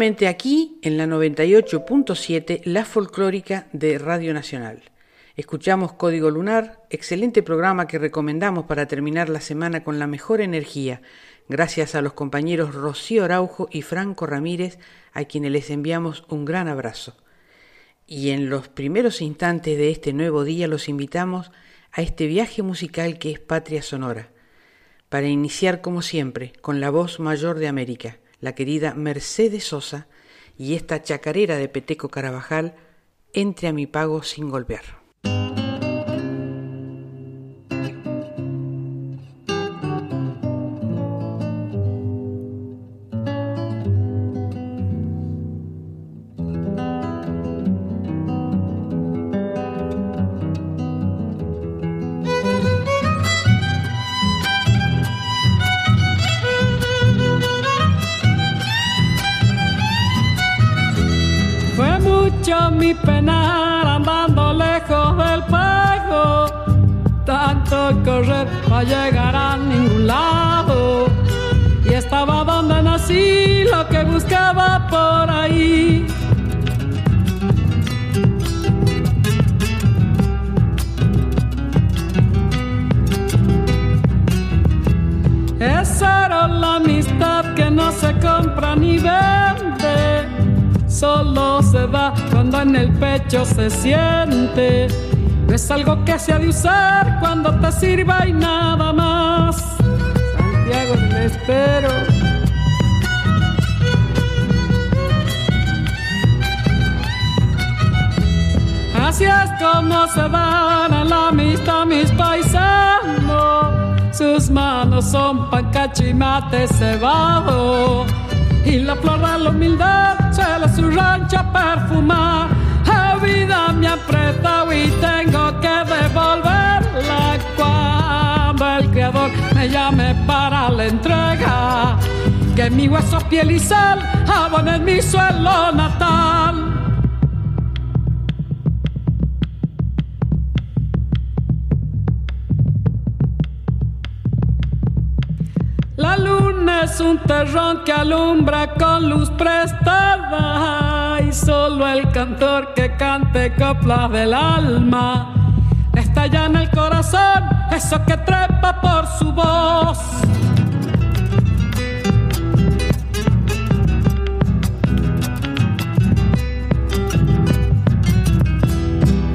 Aquí en la 98.7, la folclórica de Radio Nacional. Escuchamos Código Lunar, excelente programa que recomendamos para terminar la semana con la mejor energía, gracias a los compañeros Rocío Araujo y Franco Ramírez, a quienes les enviamos un gran abrazo. Y en los primeros instantes de este nuevo día los invitamos a este viaje musical que es Patria Sonora, para iniciar como siempre con la voz mayor de América la querida Mercedes Sosa y esta chacarera de Peteco Carabajal, entre a mi pago sin golpear. Correr para llegar a ningún lado. Y estaba donde nací, lo que buscaba por ahí. Esa era la amistad que no se compra ni vende solo se da cuando en el pecho se siente. Es algo que se ha de usar cuando te sirva y nada más. Santiago del Estero. Así es como se dan a la amistad mis paisanos. Sus manos son pan cachimate cebado y la flor de la humildad se la su rancho perfumar. Me apretado y tengo que devolverla cuando el Creador me llame para la entrega. Que mi hueso, piel y sal abonen mi suelo natal. La luna es un terrón que alumbra con luz prestada y solo el cantor que cante coplas del alma estalla en el corazón eso que trepa por su voz.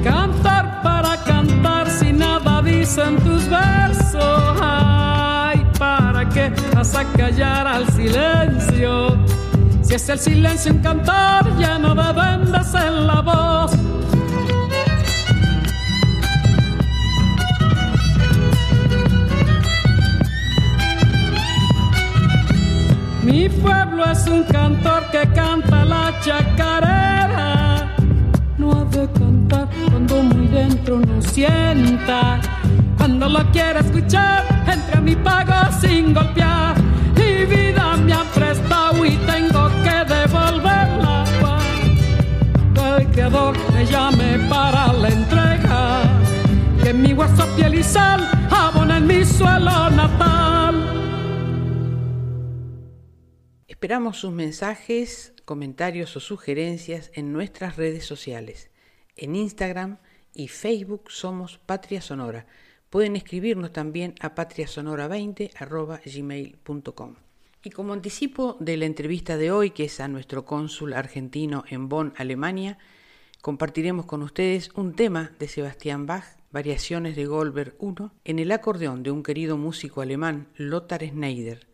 Cantar para cantar si nada dicen tus versos que vas a callar al silencio. Si es el silencio un cantar, ya no de vendas en la voz. Mi pueblo es un cantor que canta la chacarera. No ha de cantar cuando muy dentro no sienta cuando lo quiera escuchar, entre a mi pago sin golpear. Mi vida me han prestado y tengo Llame para la entrega, mi y mi suelo natal. Esperamos sus mensajes, comentarios o sugerencias en nuestras redes sociales. En Instagram y Facebook somos Patria Sonora Pueden escribirnos también a patriasonora20.gmail.com. Y como anticipo de la entrevista de hoy, que es a nuestro cónsul argentino en Bonn, Alemania, compartiremos con ustedes un tema de Sebastián Bach, Variaciones de Goldberg I, en el acordeón de un querido músico alemán, Lothar Schneider.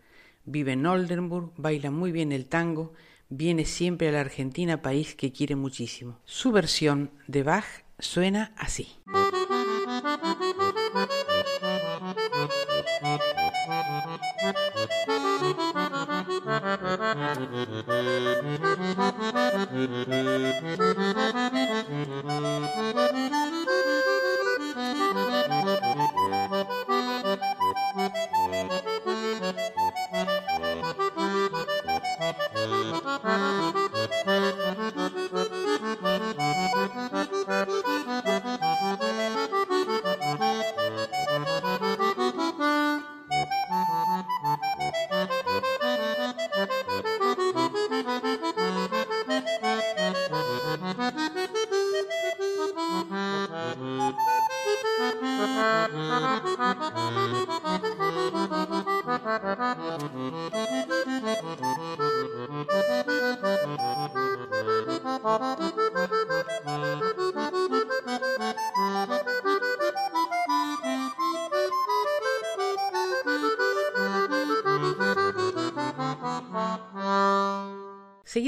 Vive en Oldenburg, baila muy bien el tango, viene siempre a la Argentina, país que quiere muchísimo. Su versión de Bach suena así. Müzik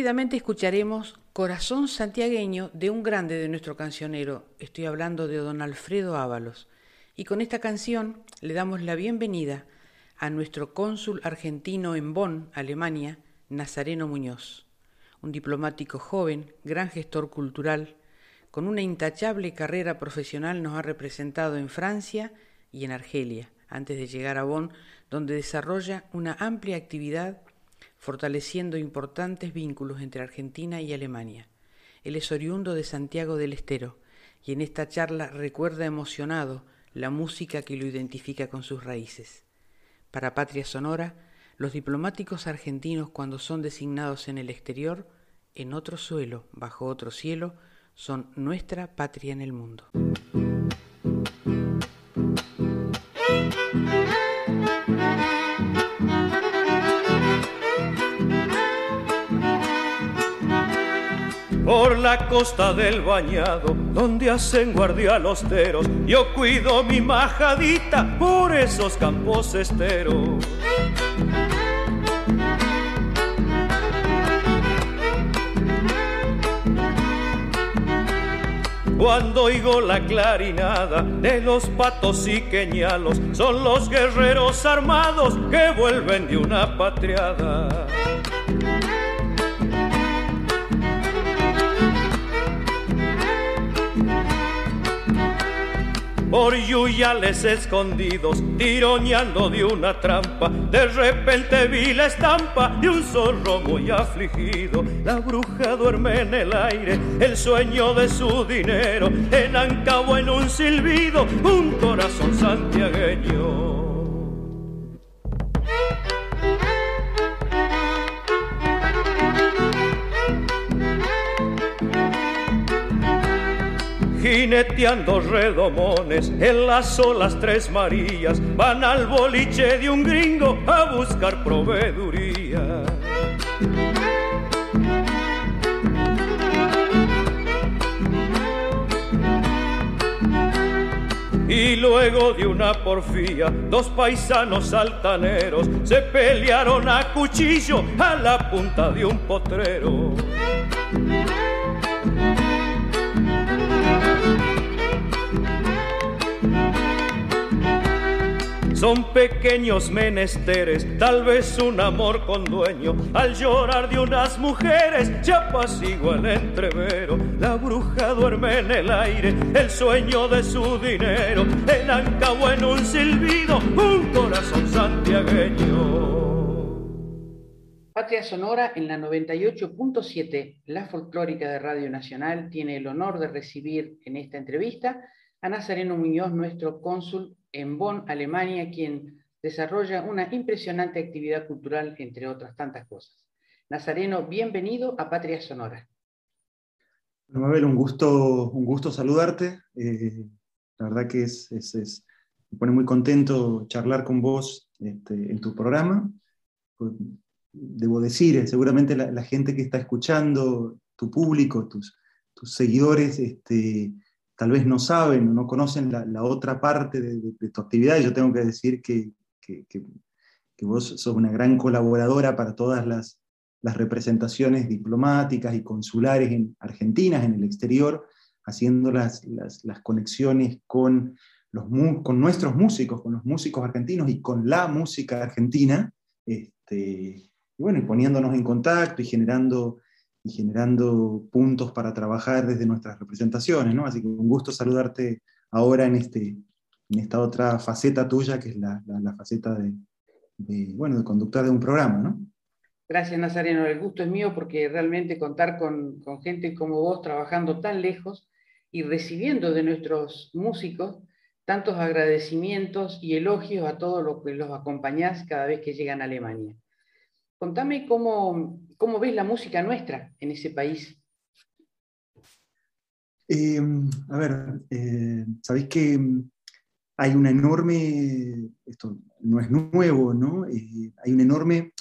Seguidamente escucharemos Corazón Santiagueño de un grande de nuestro cancionero, estoy hablando de don Alfredo Ábalos, y con esta canción le damos la bienvenida a nuestro cónsul argentino en Bonn, Alemania, Nazareno Muñoz, un diplomático joven, gran gestor cultural, con una intachable carrera profesional nos ha representado en Francia y en Argelia, antes de llegar a Bonn, donde desarrolla una amplia actividad fortaleciendo importantes vínculos entre Argentina y Alemania. Él es oriundo de Santiago del Estero y en esta charla recuerda emocionado la música que lo identifica con sus raíces. Para Patria Sonora, los diplomáticos argentinos cuando son designados en el exterior, en otro suelo, bajo otro cielo, son nuestra patria en el mundo. Por la costa del bañado, donde hacen guardia los teros. Yo cuido mi majadita por esos campos esteros. Cuando oigo la clarinada de los patos y queñalos, son los guerreros armados que vuelven de una patriada. Por yuyales escondidos, tironeando de una trampa. De repente vi la estampa de un zorro muy afligido. La bruja duerme en el aire, el sueño de su dinero, enancabo en un silbido, un corazón santiagueño. Jineteando redomones en las olas tres Marías, van al boliche de un gringo a buscar proveeduría. Y luego de una porfía, dos paisanos altaneros se pelearon a cuchillo a la punta de un potrero. Son pequeños menesteres, tal vez un amor con dueño. Al llorar de unas mujeres, ya apacigua el entrevero. La bruja duerme en el aire, el sueño de su dinero. En Ancabo en un silbido, un corazón santiagueño. Patria Sonora en la 98.7, la folclórica de Radio Nacional, tiene el honor de recibir en esta entrevista a Nazareno Muñoz, nuestro cónsul en Bonn, Alemania, quien desarrolla una impresionante actividad cultural, entre otras tantas cosas. Nazareno, bienvenido a Patria Sonora. Bueno, Mabel, un gusto, un gusto saludarte. Eh, la verdad que es, me pone muy contento charlar con vos este, en tu programa. Pues, debo decir, eh, seguramente la, gente que está escuchando, tu público, tus, tus seguidores, este, tal vez no saben o no conocen la, otra parte de, tu actividad. yo tengo que decir que, vos sos una gran colaboradora para todas las, representaciones diplomáticas y consulares en Argentina, en el exterior, haciendo las, conexiones con, los, con nuestros músicos, con los músicos argentinos y con la música argentina, este, y bueno, y poniéndonos en contacto y generando generando puntos para trabajar desde nuestras representaciones, ¿no? Así que un gusto saludarte ahora en, este, en esta otra faceta tuya, que es la, faceta de, bueno, de conductor de un programa, ¿no? Gracias, Nazareno. El gusto es mío porque realmente contar con, con gente como vos trabajando tan lejos y recibiendo de nuestros músicos tantos agradecimientos y elogios a todos los que los acompañás cada vez que llegan a Alemania. Contame cómo, cómo ves la música nuestra en ese país. Em, a ver, eh, sabéis que hay una enorme, esto no es nuevo, ¿no? Eh, hay una enorme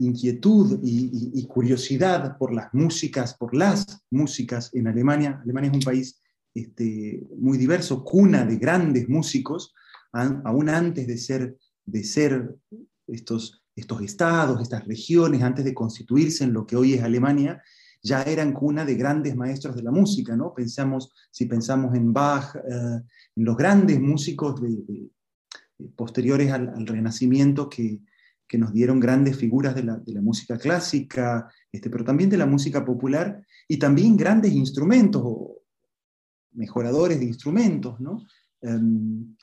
inquietud y, curiosidad por las músicas, por las músicas en Alemania. Alemania es un país este, muy diverso, cuna de grandes músicos, aún antes de ser, de ser estos, estos estados, estas regiones, antes de constituirse en lo que hoy es Alemania, ya eran cuna de grandes maestros de la música, ¿no? Pensamos, si pensamos en Bach, eh, en los grandes músicos de, posteriores al, Renacimiento que, que, nos dieron grandes figuras de la, de la música clásica, este, pero también de la música popular, y también grandes instrumentos, mejoradores de instrumentos, ¿no? Em,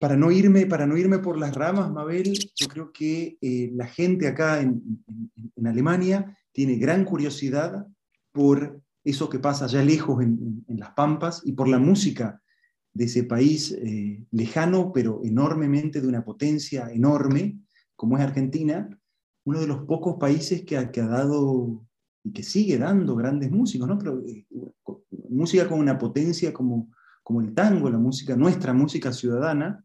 para, no irme, para no irme por las ramas, Mabel, yo creo que eh, la gente acá en, Alemania tiene gran curiosidad por eso que pasa allá lejos en, las Pampas y por la música de ese país eh, lejano, pero enormemente de una potencia enorme, como es Argentina, uno de los pocos países que ha, que dado y que sigue dando grandes músicos, ¿no? Pero, eh, música con una potencia como, como el tango, la música, nuestra música ciudadana,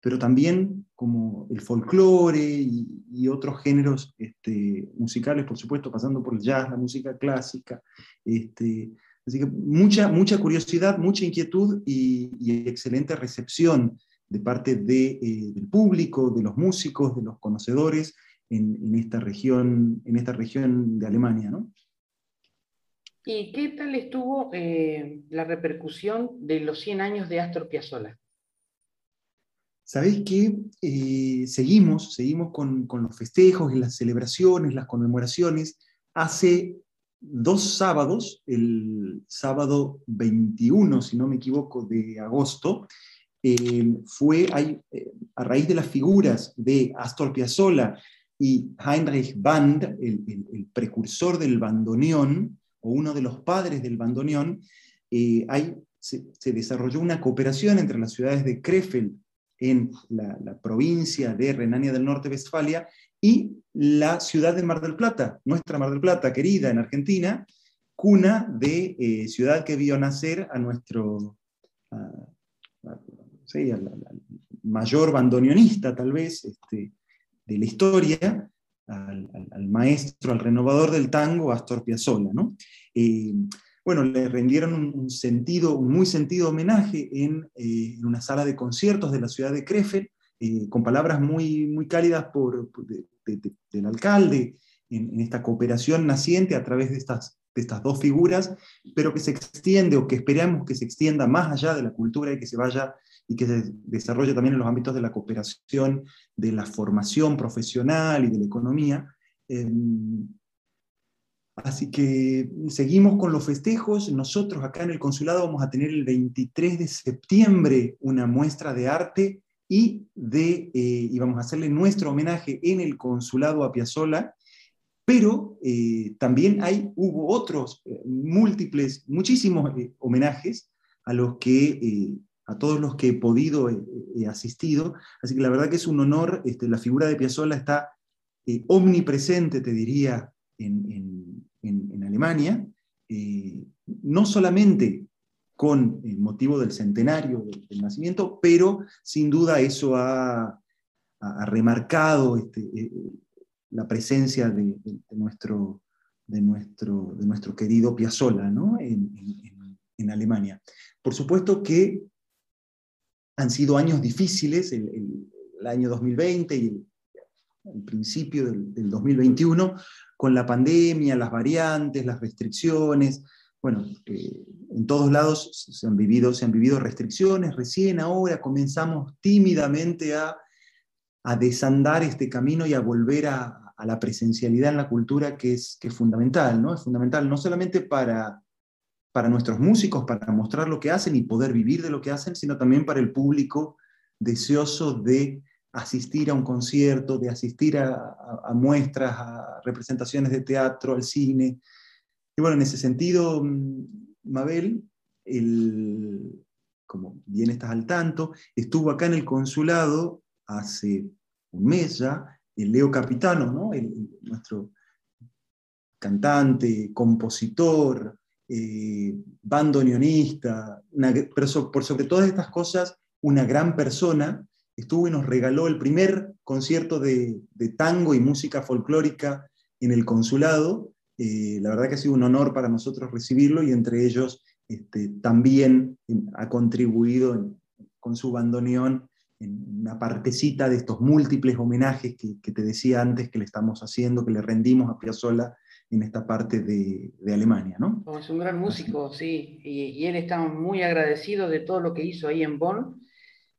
pero también como el folclore y, otros géneros este, musicales, por supuesto, pasando por el jazz, la música clásica. Este, así que mucha, mucha curiosidad, mucha inquietud y, excelente recepción de parte eh, del público, de los músicos, de los conocedores en, esta, región, en esta región de Alemania. ¿no? ¿Y qué tal estuvo eh, la repercusión de los 100 años de Astor Piazzolla? Sabéis que eh, seguimos, seguimos con, los festejos y las celebraciones, las conmemoraciones. Hace dos sábados, el sábado 21, si no me equivoco, de agosto, eh, fue a raíz de las figuras de Astor Piazzolla y Heinrich Band, el, precursor del bandoneón, o uno de los padres del bandoneón, eh, se, desarrolló una cooperación entre las ciudades de Krefeld en la, provincia de Renania del Norte-Westfalia y la ciudad de Mar del Plata, nuestra Mar del Plata, querida en Argentina, cuna de eh, ciudad que vio nacer a nuestro mayor bandoneonista, tal vez, este, de la historia, al, maestro, al renovador del tango, Astor Piazzolla. ¿no? Eh, bueno, le rendieron un, sentido, un muy sentido homenaje en, eh, en, una sala de conciertos de la ciudad de Krefeld, eh, con palabras muy, muy cálidas por, del alcalde, en, esta cooperación naciente a través de estas, de estas dos figuras, pero que se extiende o que esperamos que se extienda más allá de la cultura y que se vaya y que se desarrolla también en los ámbitos de la cooperación, de la formación profesional y de la economía. Em, así que seguimos con los festejos. Nosotros acá en el consulado vamos a tener el 23 de septiembre una muestra de arte y, de, eh, y vamos a hacerle nuestro homenaje en el consulado a Piazzolla, pero eh, también hay, hubo otros eh, múltiples, muchísimos homenajes a los que a todos los que he podido, he, asistido. Así que la verdad que es un honor, este, la figura de Piazzolla está omnipresente, te diría, en, Alemania, eh, no solamente con el motivo del centenario del, nacimiento, pero sin duda eso ha, remarcado este, eh, la presencia de, nuestro, de, nuestro, de nuestro querido Piazzolla ¿no? en Alemania. Por supuesto que han sido años difíciles, el, año 2020 y el, principio del, 2021, con la pandemia, las variantes, las restricciones. Bueno, eh, en todos lados se han, vivido, se han vivido restricciones. Recién ahora comenzamos tímidamente a, a desandar este camino y a volver a, la presencialidad en la cultura que es, que es fundamental, ¿no? Es fundamental no solamente para, para nuestros músicos, para mostrar lo que hacen y poder vivir de lo que hacen, sino también para el público deseoso de asistir a un concierto, de asistir a, muestras, a representaciones de teatro, al cine. Y bueno, en ese sentido, mm, Mabel, como bien estás al tanto, estuvo acá en el consulado hace un mes ya, el Leo Capitano, ¿no? nuestro cantante, compositor, eh, bandoneonista, pero por sobre todas estas cosas, una gran persona, estuvo y nos regaló el primer concierto de, tango y música folclórica en el consulado. Eh, la verdad que ha sido un honor para nosotros recibirlo y entre ellos este, también ha contribuido con su bandoneón en una partecita de estos múltiples homenajes que, te decía antes que le estamos haciendo, que le rendimos a Piazzolla en esta parte de, Alemania, ¿no? Es un gran músico, sí, y, él está muy agradecido de todo lo que hizo ahí en Bonn,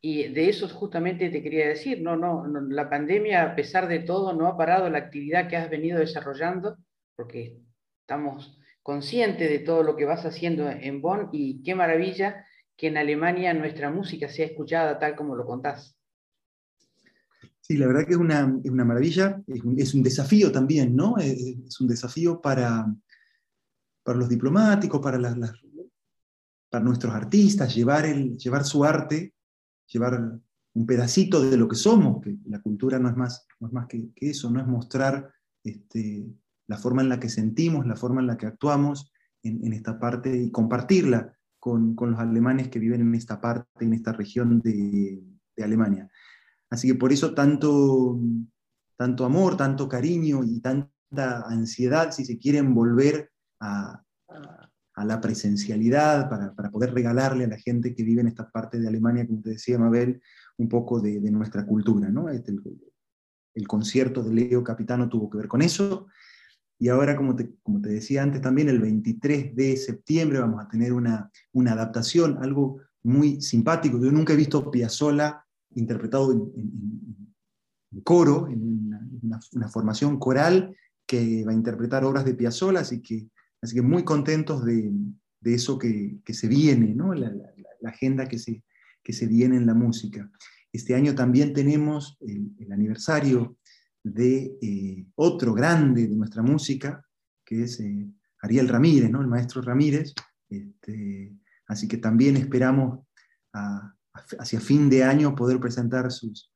y de eso justamente te quería decir, no, no, la pandemia, a pesar de todo, no ha parado la actividad que has venido desarrollando, porque estamos conscientes de todo lo que vas haciendo en Bonn, y qué maravilla que en Alemania nuestra música sea escuchada tal como lo contás. Sí, la verdad que es una, maravilla, es un, desafío también, ¿no? Es un desafío para, para los diplomáticos, para, para nuestros artistas, llevar, el, llevar su arte, llevar un pedacito de lo que somos, que la cultura no es más, más que, eso, no es mostrar este, la forma en la que sentimos, la forma en la que actuamos en esta parte y compartirla con, los alemanes que viven en esta parte, en esta región de, Alemania. Así que por eso tanto, tanto amor, tanto cariño y tanta ansiedad, si se quieren volver a, la presencialidad, para, poder regalarle a la gente que vive en esta parte de Alemania, como te decía Mabel, un poco de, nuestra cultura. ¿no? Este, el, el, concierto de Leo Capitano tuvo que ver con eso, y ahora, como te, como te decía antes, también el 23 de septiembre vamos a tener una, una adaptación, algo muy simpático. Yo nunca he visto Piazzolla interpretado en, coro, en una, formación coral que va a interpretar obras de Piazzolla, así que, así que muy contentos de, de eso que, que, se viene, ¿no? la, agenda que se, que se viene en la música. Este año también tenemos el, aniversario de eh, otro grande de nuestra música, que es eh, Ariel Ramírez, ¿no? el maestro Ramírez. Este, así que también esperamos hacia fin de año poder presentar sus,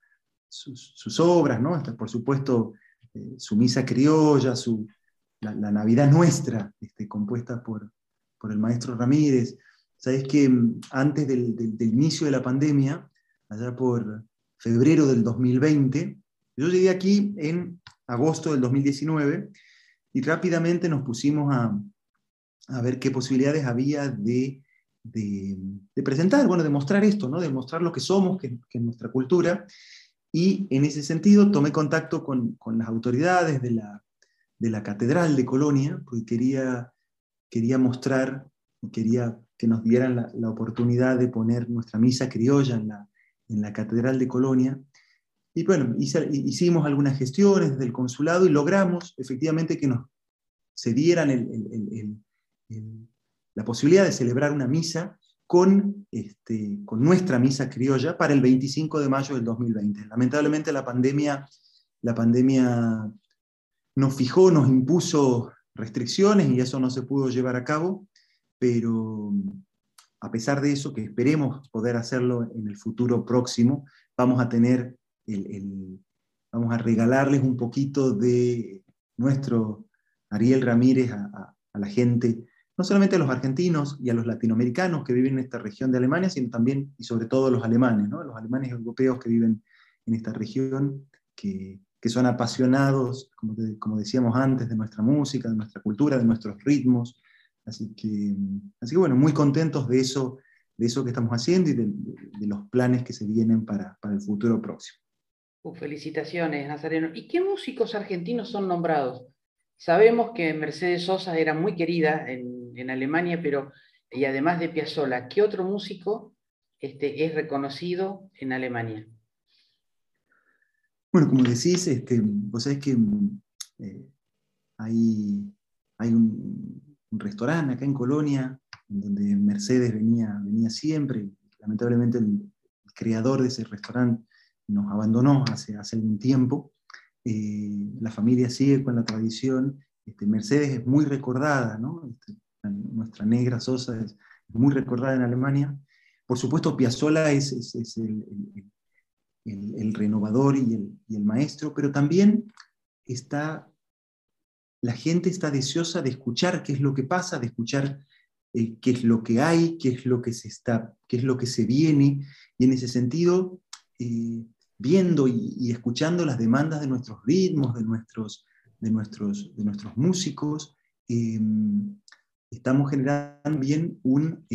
sus, obras, ¿no? por supuesto eh, su misa criolla, su, la, Navidad nuestra, este, compuesta por, por el maestro Ramírez. Sabes que mm, antes del, inicio de la pandemia, allá por febrero del 2020, yo llegué aquí en agosto del 2019 y rápidamente nos pusimos a, ver qué posibilidades había de, presentar, bueno, de mostrar esto, ¿no? de mostrar lo que somos, que, es nuestra cultura. Y en ese sentido tomé contacto con, las autoridades de la, Catedral de Colonia, porque quería, quería mostrar, quería que nos dieran la, oportunidad de poner nuestra misa criolla en la, en la Catedral de Colonia. Y bueno, hicimos algunas gestiones del consulado y logramos efectivamente que nos se dieran la posibilidad de celebrar una misa con, este, con nuestra misa criolla para el 25 de mayo del 2020. Lamentablemente la pandemia, la pandemia nos fijó, nos impuso restricciones y eso no se pudo llevar a cabo, pero a pesar de eso, que esperemos poder hacerlo en el futuro próximo, vamos a tener vamos a regalarles un poquito de nuestro Ariel Ramírez a, la gente, no solamente a los argentinos y a los latinoamericanos que viven en esta región de Alemania, sino también y sobre todo a los alemanes, ¿no? los alemanes europeos que viven en esta región, que, son apasionados, como, como, decíamos antes, de nuestra música, de nuestra cultura, de nuestros ritmos. Así que, así que bueno, muy contentos de eso, de eso que estamos haciendo y de, los planes que se vienen para, para el futuro próximo felicitaciones, Nazareno. ¿Y qué músicos argentinos son nombrados? Sabemos que Mercedes Sosa era muy querida en, Alemania, pero y además de Piazzolla, ¿qué otro músico este, es reconocido en Alemania? Bueno, como decís, este, vos sabés que eh, hay, un, restaurante acá en Colonia, donde Mercedes venía, venía siempre. Lamentablemente el, creador de ese restaurante nos abandonó hace, hace algún tiempo. Eh, la familia sigue con la tradición. Este, Mercedes es muy recordada. Este, nuestra negra Sosa es muy recordada en Alemania. Por supuesto, Piazzolla es, el, el, renovador y el, maestro, pero también está la gente está deseosa de escuchar qué es lo que pasa, de escuchar eh, qué es lo que hay, qué es lo que se está, qué es lo que se viene, y en ese sentido, eh, viendo y, escuchando las demandas de nuestros ritmos, de nuestros, de nuestros, de nuestros músicos, eh, estamos generando también un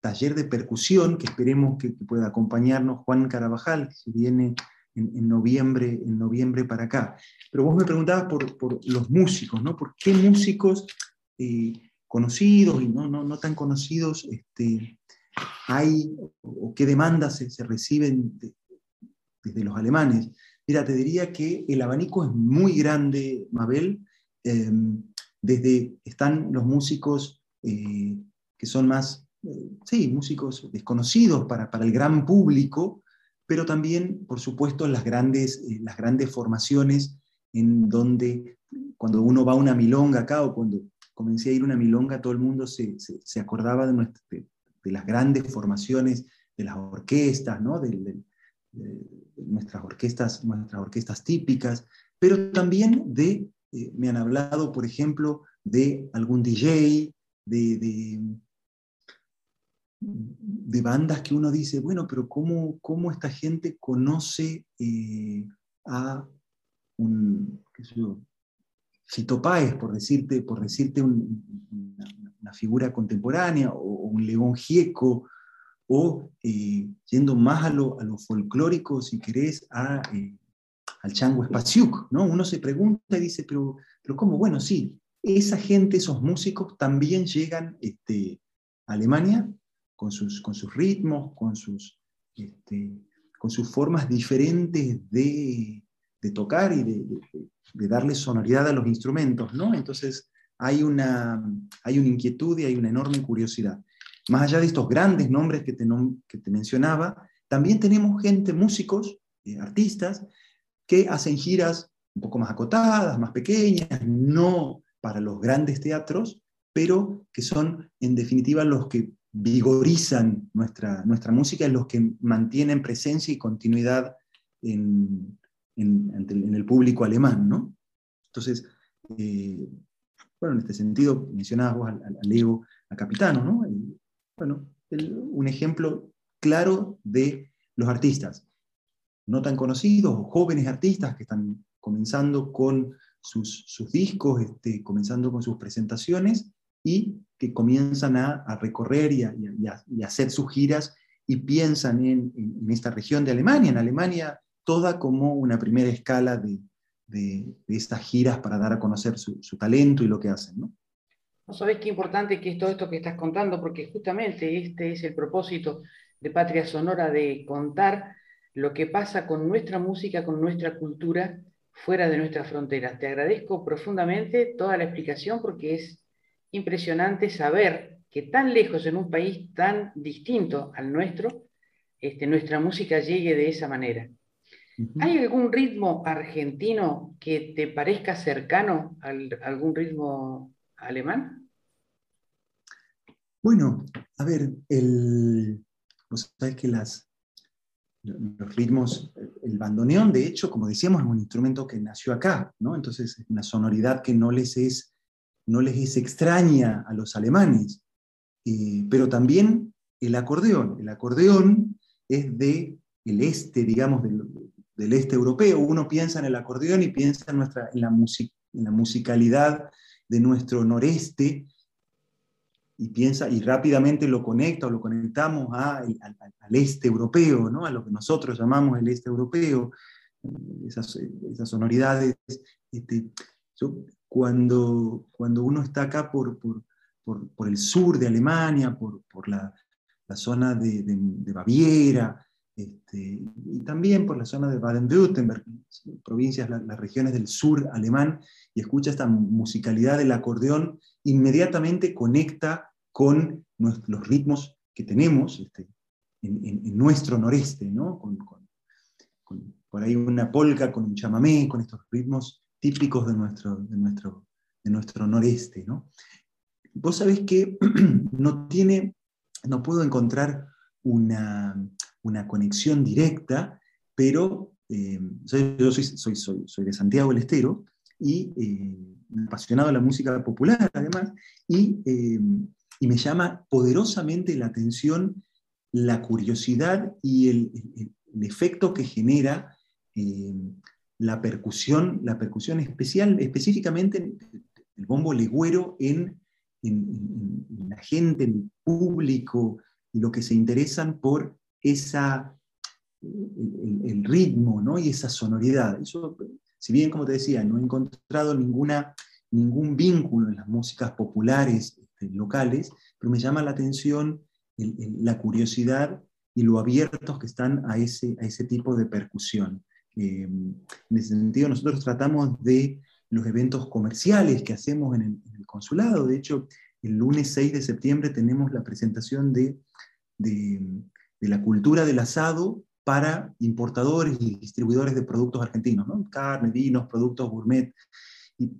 taller de percusión que esperemos que, pueda acompañarnos Juan Carabajal, que viene en, noviembre, en noviembre para acá. Pero vos me preguntabas por, los músicos, ¿no? ¿Por qué músicos eh, conocidos y no, no, no tan conocidos este, hay o, qué demandas se, reciben desde los alemanes? Mira, te diría que el abanico es muy grande, Mabel. Em, desde están los músicos eh, que son más, eh, sí, músicos desconocidos para, para el gran público, pero también, por supuesto, las grandes, eh, las grandes formaciones en donde cuando uno va a una milonga acá o cuando comencé a ir a una milonga, todo el mundo se, se, acordaba de, de, las grandes formaciones de las orquestas, ¿no? de, nuestras, orquestas, nuestras orquestas típicas, pero también de, eh, me han hablado, por ejemplo, de algún DJ, de, de bandas que uno dice, bueno, pero ¿cómo, cómo esta gente conoce eh, a un, qué sé yo, Fito Páez, por decirte, por decirte una, figura contemporánea, o, un León Gieco, o eh, yendo más a lo, a lo, folclórico, si querés, a, eh, al Chango Espaciuc, ¿no? Uno se pregunta y dice, pero, pero ¿cómo? Bueno, sí, esa gente, esos músicos también llegan este, a Alemania con sus, con sus ritmos, con sus, este, con sus formas diferentes de, de tocar y de, de, darle sonoridad a los instrumentos, ¿no? Entonces hay una, hay una inquietud y hay una enorme curiosidad. Más allá de estos grandes nombres que te, que te mencionaba, también tenemos gente, músicos, eh, artistas, que hacen giras un poco más acotadas, más pequeñas, no para los grandes teatros, pero que son en definitiva los que vigorizan nuestra, nuestra música los que mantienen presencia y continuidad en, en, el público alemán. ¿no? Entonces, eh, bueno, en este sentido, mencionabas vos al, Leo, a Capitano, ¿no? bueno, un ejemplo claro de los artistas, no tan conocidos, jóvenes artistas que están comenzando con sus, sus discos, este, comenzando con sus presentaciones, y que comienzan a, recorrer y a, hacer sus giras y piensan en, esta región de Alemania, en Alemania toda como una primera escala de, estas giras para dar a conocer su, talento y lo que hacen. ¿no? ¿No qué importante que es todo esto que estás contando? Porque justamente este es el propósito de Patria Sonora, de contar lo que pasa con nuestra música, con nuestra cultura fuera de nuestras fronteras. Te agradezco profundamente toda la explicación porque es impresionante saber que tan lejos en un país tan distinto al nuestro, este, nuestra música llegue de esa manera. ¿Hay algún ritmo argentino que te parezca cercano a algún ritmo alemán? Bueno, a ver, el, vos sabés que las, los ritmos, el bandoneón, de hecho, como decíamos, es un instrumento que nació acá, ¿no? Entonces, es una sonoridad que no les es no les es extraña a los alemanes, eh, pero también el acordeón. El acordeón es de este, digamos, del, este europeo. Uno piensa en el acordeón y piensa en, nuestra, en, la, en la musicalidad de nuestro noreste y piensa y rápidamente lo conecta o lo conectamos al, este europeo, ¿no? a lo que nosotros llamamos el este europeo, esas, esas sonoridades. Este, cuando, cuando uno está acá por, por, por, el sur de Alemania, por, la, la, zona de, Baviera, este, y también por la zona de Baden-Württemberg, provincias, las, regiones del sur alemán, y escucha esta musicalidad del acordeón, inmediatamente conecta con los ritmos que tenemos este, en, nuestro noreste, ¿no? Con, por ahí una polca, con un chamamé, con estos ritmos típicos de nuestro, de nuestro, de nuestro noreste. ¿no? Vos sabés que no tiene, no puedo encontrar una, una conexión directa, pero eh, yo soy, soy, soy, de Santiago del Estero y eh, apasionado de la música popular además, y, eh, y, me llama poderosamente la atención la curiosidad y el, el, efecto que genera la percusión, la percusión especial, específicamente el bombo legüero en, en, la gente, en el público, y lo que se interesan por esa, el, ritmo ¿no? y esa sonoridad. Eso, si bien, como te decía, no he encontrado ninguna, ningún vínculo en las músicas populares este, locales, pero me llama la atención la curiosidad y lo abiertos que están a ese, a ese tipo de percusión. Eh, en ese sentido, nosotros tratamos de los eventos comerciales que hacemos en el, en el, consulado. De hecho, el lunes 6 de septiembre tenemos la presentación de de, la cultura del asado para importadores y distribuidores de productos argentinos, ¿no? carne, vinos, productos gourmet, y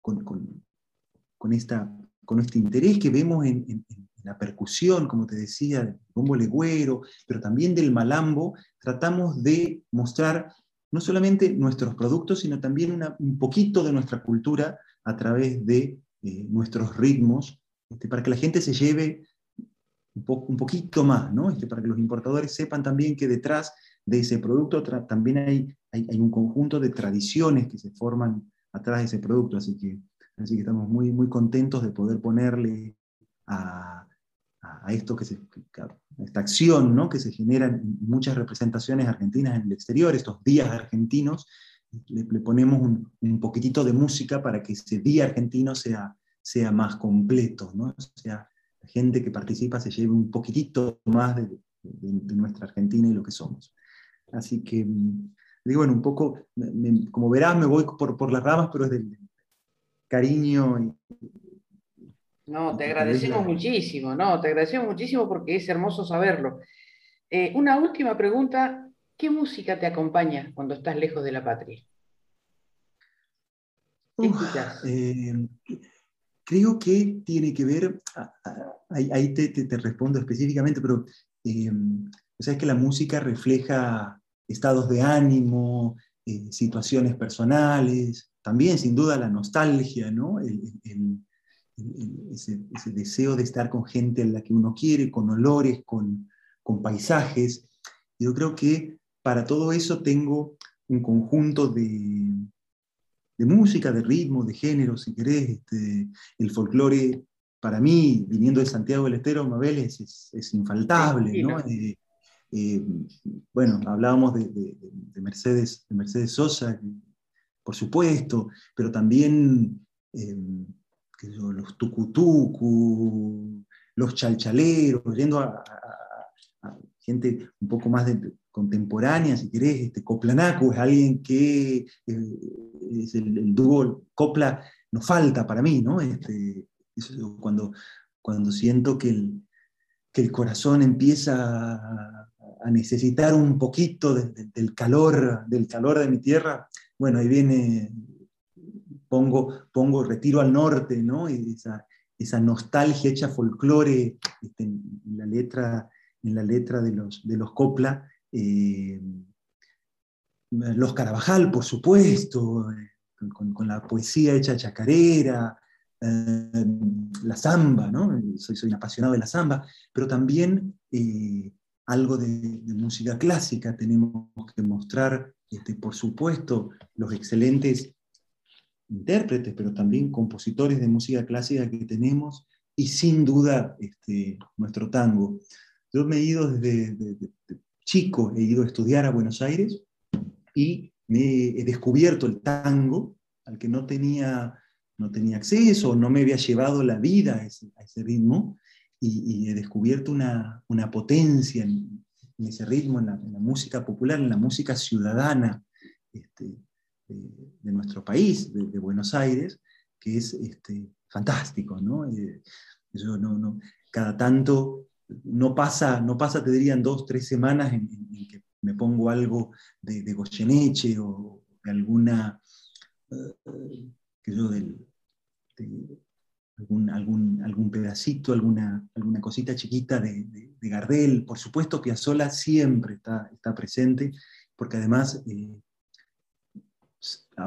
con, con, esta, con este interés que vemos en, la percusión, como te decía, del bombo legüero, pero también del malambo, tratamos de mostrar no solamente nuestros productos, sino también un poquito de nuestra cultura a través de eh, nuestros ritmos, este, para que la gente se lleve un, poquito más, ¿no? Este, para que los importadores sepan también que detrás de ese producto también hay, hay, un conjunto de tradiciones que se forman atrás de ese producto, así que, así que estamos muy, muy contentos de poder ponerle a, a esto que se, esta acción ¿no? que se genera en muchas representaciones argentinas en el exterior, estos días argentinos, le, ponemos un, un, poquitito de música para que ese día argentino sea, sea más completo, ¿no? sea, gente que participa se lleve un poquitito más de, nuestra Argentina y lo que somos. Así que, mm, digo, bueno, un poco, como verás, me voy por, por las ramas, pero es del cariño. No, te agradecemos muchísimo, no, te agradecemos muchísimo porque es hermoso saberlo. Eh, una última pregunta, ¿qué música te acompaña cuando estás lejos de la patria? ¿Qué creo que tiene que ver, ahí, te, te, respondo específicamente, pero eh, sabes que la música refleja estados de ánimo, eh, situaciones personales, también sin duda la nostalgia, ¿no? Ese, deseo de estar con gente a la que uno quiere, con olores, con, con paisajes. Yo creo que para todo eso tengo un conjunto de, de música, de ritmo, de género, si querés. Este, el folclore, para mí, viniendo de Santiago del Estero, Mabel, es, es, infaltable. ¿no? Eh, eh, bueno, hablábamos de, Mercedes, de Mercedes Sosa, por supuesto, pero también eh, los tucutucu, los chalchaleros, yendo a, gente un poco más de, contemporánea, si querés, este, Coplanaco es alguien que eh, es el, dúo Copla, nos falta para mí, ¿no? Este, cuando, cuando siento que el, que el corazón empieza a, necesitar un poquito del calor, del calor de mi tierra, bueno, ahí viene, pongo, pongo retiro al norte, ¿no? esa, esa nostalgia hecha folclore este, en, la letra, en la letra de los, de los copla, eh, los Carabajal, por supuesto, con, la poesía hecha chacarera, eh, la samba, ¿no? soy, soy apasionado de la samba, pero también eh, algo de, música clásica. Tenemos que mostrar, este, por supuesto, los excelentes intérpretes, pero también compositores de música clásica que tenemos y sin duda este, nuestro tango. Yo me he ido desde, chico he ido a estudiar a Buenos Aires y me he descubierto el tango al que no tenía, no tenía acceso, no me había llevado la vida a ese, ritmo y, he descubierto una, potencia en, ese ritmo, en la, música popular, en la música ciudadana, este, de, nuestro país, de, Buenos Aires, que es este, fantástico. ¿no? Eh, no, no, cada tanto no pasa, no pasa, te dirían, dos, tres semanas en, que me pongo algo de, de Goyeneche o de alguna, eh, que yo, del, algún, algún, algún pedacito, alguna, alguna cosita chiquita de, de, Gardel. Por supuesto, Piazzolla siempre está, está presente, porque además eh,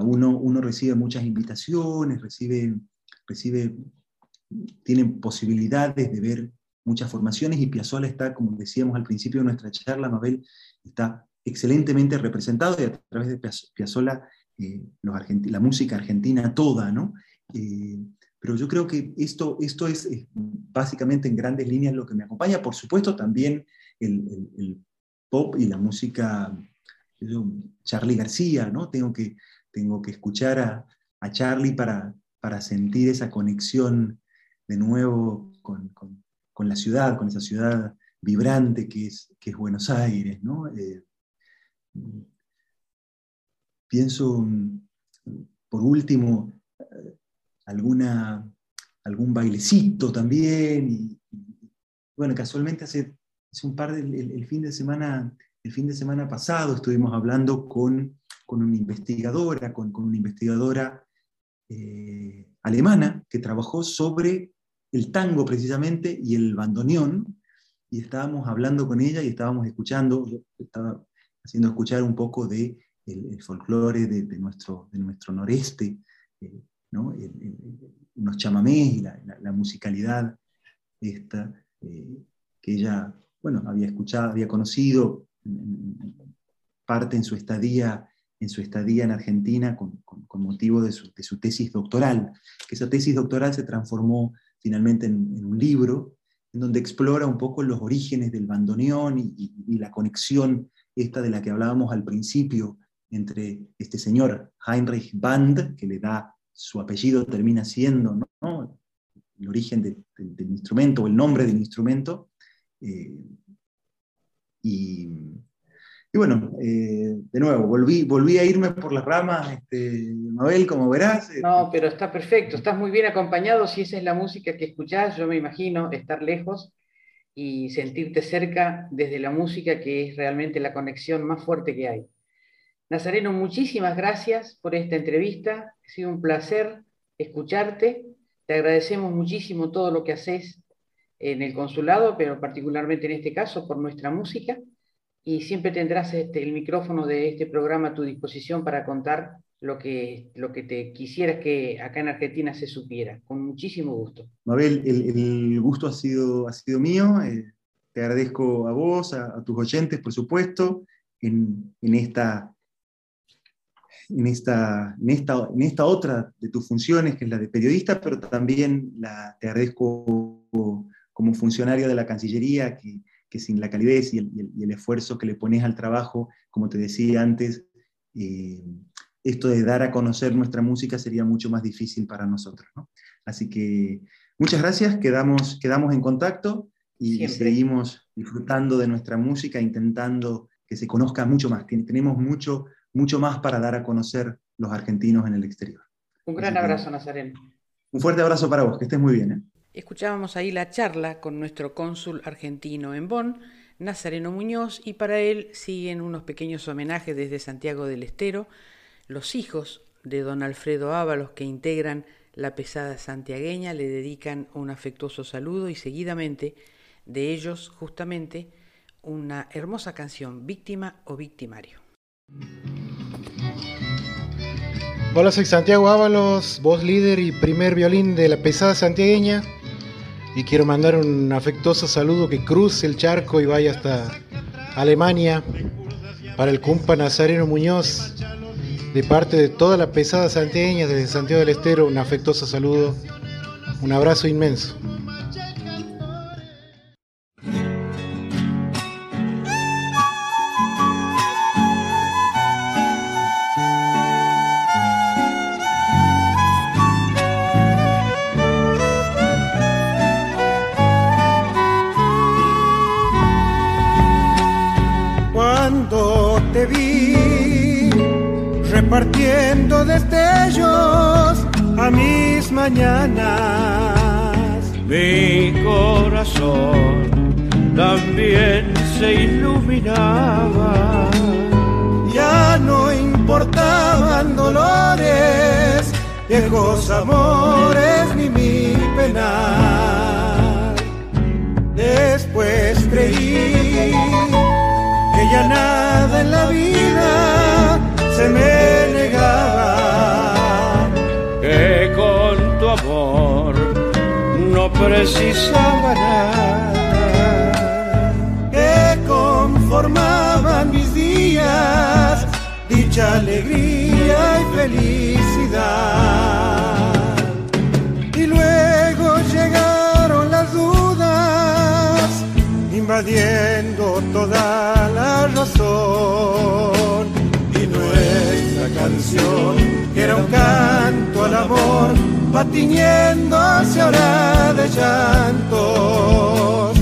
uno, uno recibe muchas invitaciones, recibe, recibe, tiene posibilidades de ver muchas formaciones y Piazzolla está, como decíamos al principio de nuestra charla, Mabel, está excelentemente representado y a través de Piazzolla eh, la música argentina toda, ¿no? Eh, pero yo creo que esto, esto es, básicamente en grandes líneas lo que me acompaña. Por supuesto, también el, pop y la música, Charlie García, ¿no? Tengo que, tengo que escuchar a, a Charlie para, para sentir esa conexión de nuevo con, con, con, la ciudad, con esa ciudad vibrante que es, que es Buenos Aires, ¿no? Eh, pienso, por último, alguna, algún bailecito también. Y, bueno, casualmente hace, hace un par de, el, fin de semana, el fin de semana pasado estuvimos hablando con, con una investigadora, con, con una investigadora eh, alemana que trabajó sobre el tango precisamente y el bandoneón, y estábamos hablando con ella y estábamos escuchando, estaba haciendo escuchar un poco de el, folclore de, de, nuestro, de nuestro noreste, eh, unos chamamés y la, musicalidad esta, eh, que ella bueno, había escuchado, había conocido parte en su estadía en su estadía en Argentina con, motivo de su, tesis doctoral, que esa tesis doctoral se transformó finalmente en, un libro en donde explora un poco los orígenes del bandoneón y, la conexión esta de la que hablábamos al principio entre este señor Heinrich Band, que le da su apellido termina siendo el origen del instrumento o el nombre del instrumento. Eh, y, bueno, eh, de nuevo, volví, volví a irme por las ramas, este, Mabel, como verás. Este. No, pero está perfecto, estás muy bien acompañado, si esa es la música que escuchás, yo me imagino estar lejos y sentirte cerca desde la música, que es realmente la conexión más fuerte que hay. Nazareno, muchísimas gracias por esta entrevista. Ha sido un placer escucharte. Te agradecemos muchísimo todo lo que haces en el consulado, pero particularmente en este caso por nuestra música. Y siempre tendrás este, el micrófono de este programa a tu disposición para contar lo que, lo que te quisieras que acá en Argentina se supiera. Con muchísimo gusto. Mabel, el, gusto ha sido, ha sido mío. Eh, te agradezco a vos, a, tus oyentes, por supuesto, en, en esta en esta, en, esta, en esta otra de tus funciones, que es la de periodista, pero también la, te agradezco como funcionario de la Cancillería, que, que sin la calidez y el, y el, esfuerzo que le pones al trabajo, como te decía antes, eh, esto de dar a conocer nuestra música sería mucho más difícil para nosotros. ¿no? Así que muchas gracias, quedamos, quedamos en contacto y seguimos disfrutando de nuestra música, intentando que se conozca mucho más. Tenemos mucho mucho más para dar a conocer los argentinos en el exterior. Un gran abrazo, Nazareno. Un fuerte abrazo para vos, que estés muy bien. ¿eh? Escuchábamos ahí la charla con nuestro cónsul argentino en Bonn, Nazareno Muñoz, y para él siguen unos pequeños homenajes desde Santiago del Estero, los hijos de don Alfredo Ábalos que integran la pesada santiagueña le dedican un afectuoso saludo y seguidamente de ellos justamente una hermosa canción, Víctima o Victimario. Hola, soy Santiago Ábalos, voz líder y primer violín de la pesada santiagueña. Y quiero mandar un afectuoso saludo que cruce el charco y vaya hasta Alemania para el cumpa Nazareno Muñoz. De parte de toda la pesada santiagueña desde Santiago del Estero, un afectuoso saludo, un abrazo inmenso. Mañanas. Mi corazón también se iluminaba. Ya no importaban dolores, viejos amores ni mi pena. Después creí que ya nada en la vida no precisaba nada. Que conformaban mis días, dicha alegría y felicidad. Y luego llegaron las dudas, invadiendo toda la razón. Y nuestra canción, era un canto al amor, va tiñéndose ahora de llantos.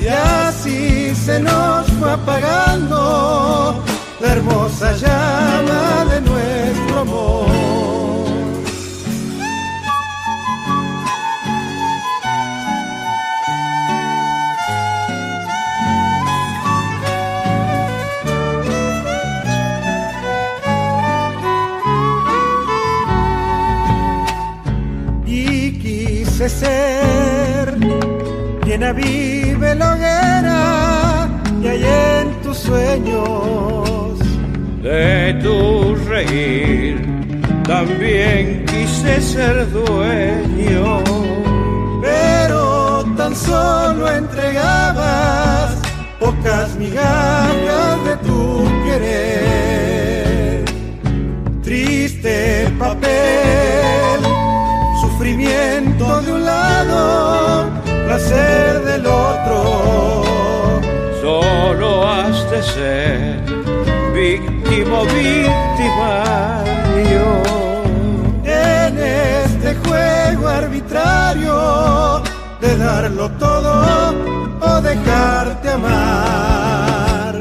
Y así se nos fue apagando la hermosa llama avive la hoguera y en tus sueños. De tu reír también quise ser dueño. Pero tan solo entregabas pocas migajas de tu querer. Triste papel, sufrimiento de un lado, placer del otro. Solo has de ser víctima victimario. en este juego arbitrario de darlo todo o dejarte amar.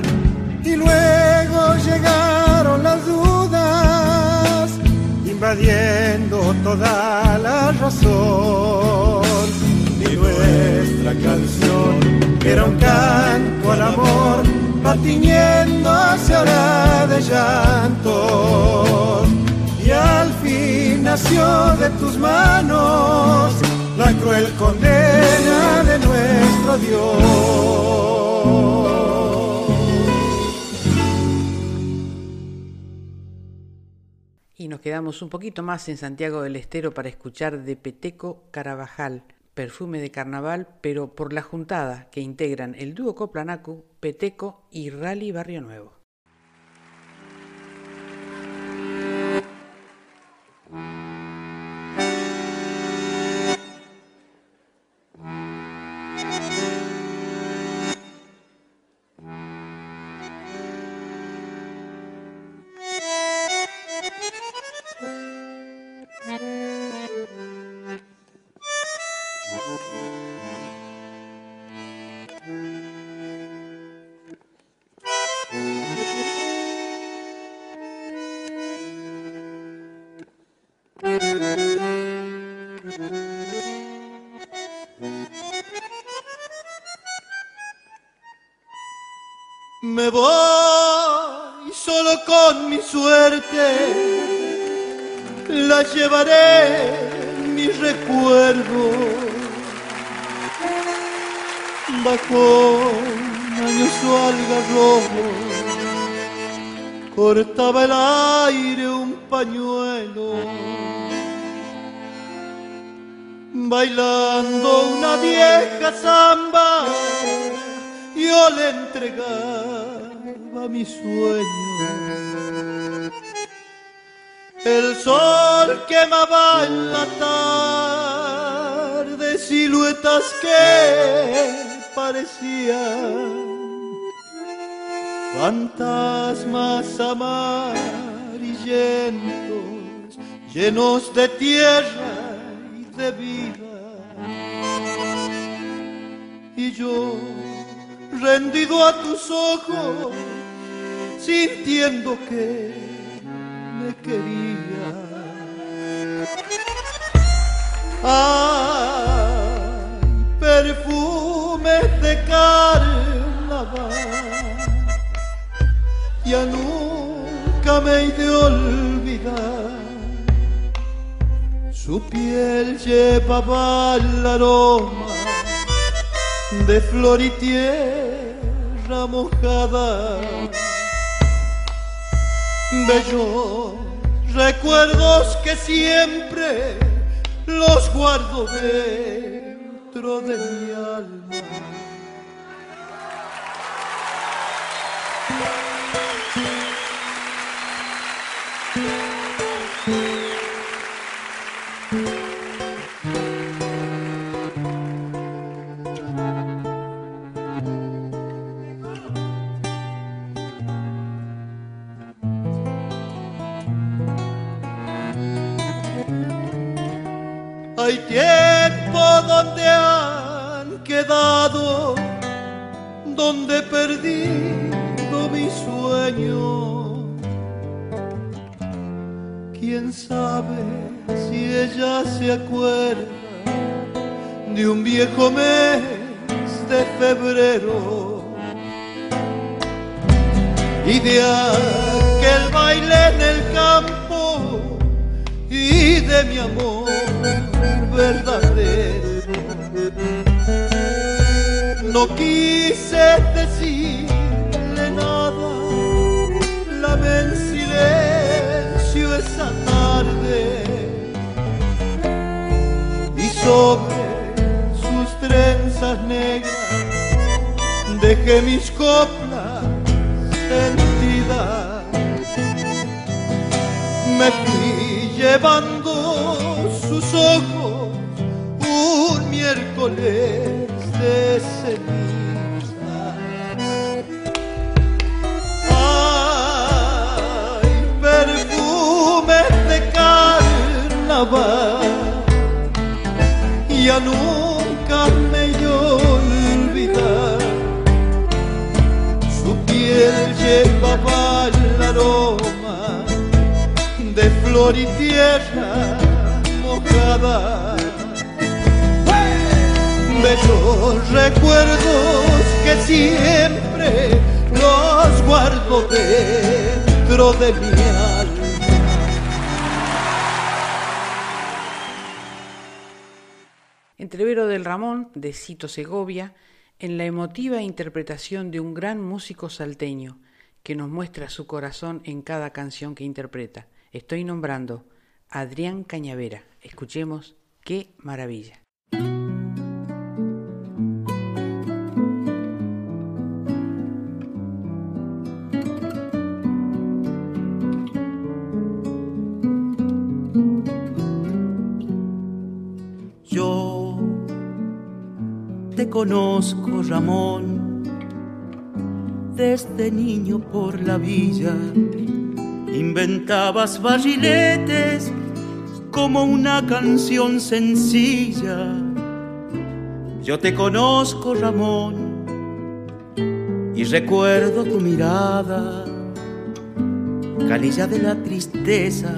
Y luego llegaron las dudas, invadiendo toda la razón. Nuestra canción, era un canto al amor, va tiñéndose ahora de llantos y al fin nació de tus manos la cruel condena de nuestro Dios. Y nos quedamos un poquito más en Santiago del Estero para escuchar de Peteco Carabajal, perfume de carnaval, pero por la juntada que integran el dúo Coplanacu, Peteco y Rally Barrio Nuevo. Con mi suerte, la llevaré en mi recuerdo. Bajo un añoso algarrobo, cortaba el aire un pañuelo. Bailando una vieja samba, yo le entregaba mi sueño. El sol quemaba en la tarde siluetas que parecían fantasmas amarillentos llenos de tierra y de vida. Y yo rendido a tus ojos, sintiendo que me quería. Ay, perfumes de carnaval, ya nunca me he de olvidar. Su piel llevaba el aroma de flor y tierra mojada. Bellos recuerdos que siempre los guardo dentro de mi alma. De Cito Segovia, en la emotiva interpretación de un gran músico salteño que nos muestra su corazón en cada canción que interpreta. Estoy nombrando Adrián Cañavera. Escuchemos qué maravilla. Te conozco, Ramón, desde niño por la villa. Inventabas barriletes como una canción sencilla. Yo te conozco, Ramón, y recuerdo tu mirada, canilla de la tristeza,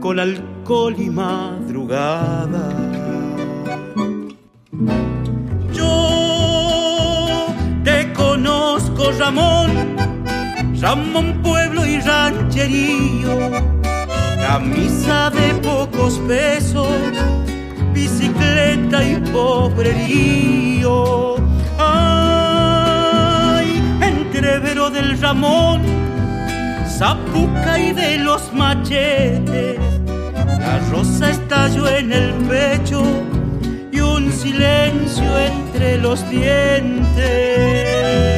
con alcohol y madrugada. Ramón, Ramón pueblo y rancherío, camisa de pocos pesos, bicicleta y pobrerío. Ay, entrevero del Ramón, zapuca y de los machetes, la rosa estalló en el pecho y un silencio entre los dientes.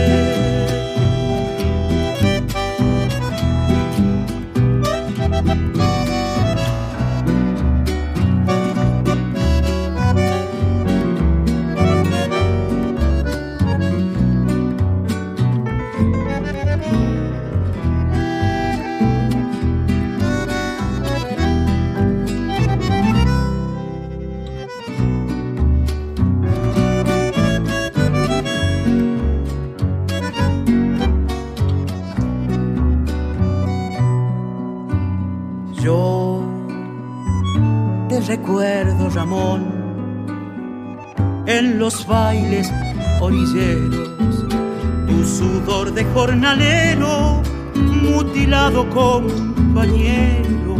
Jornalero, mutilado compañero.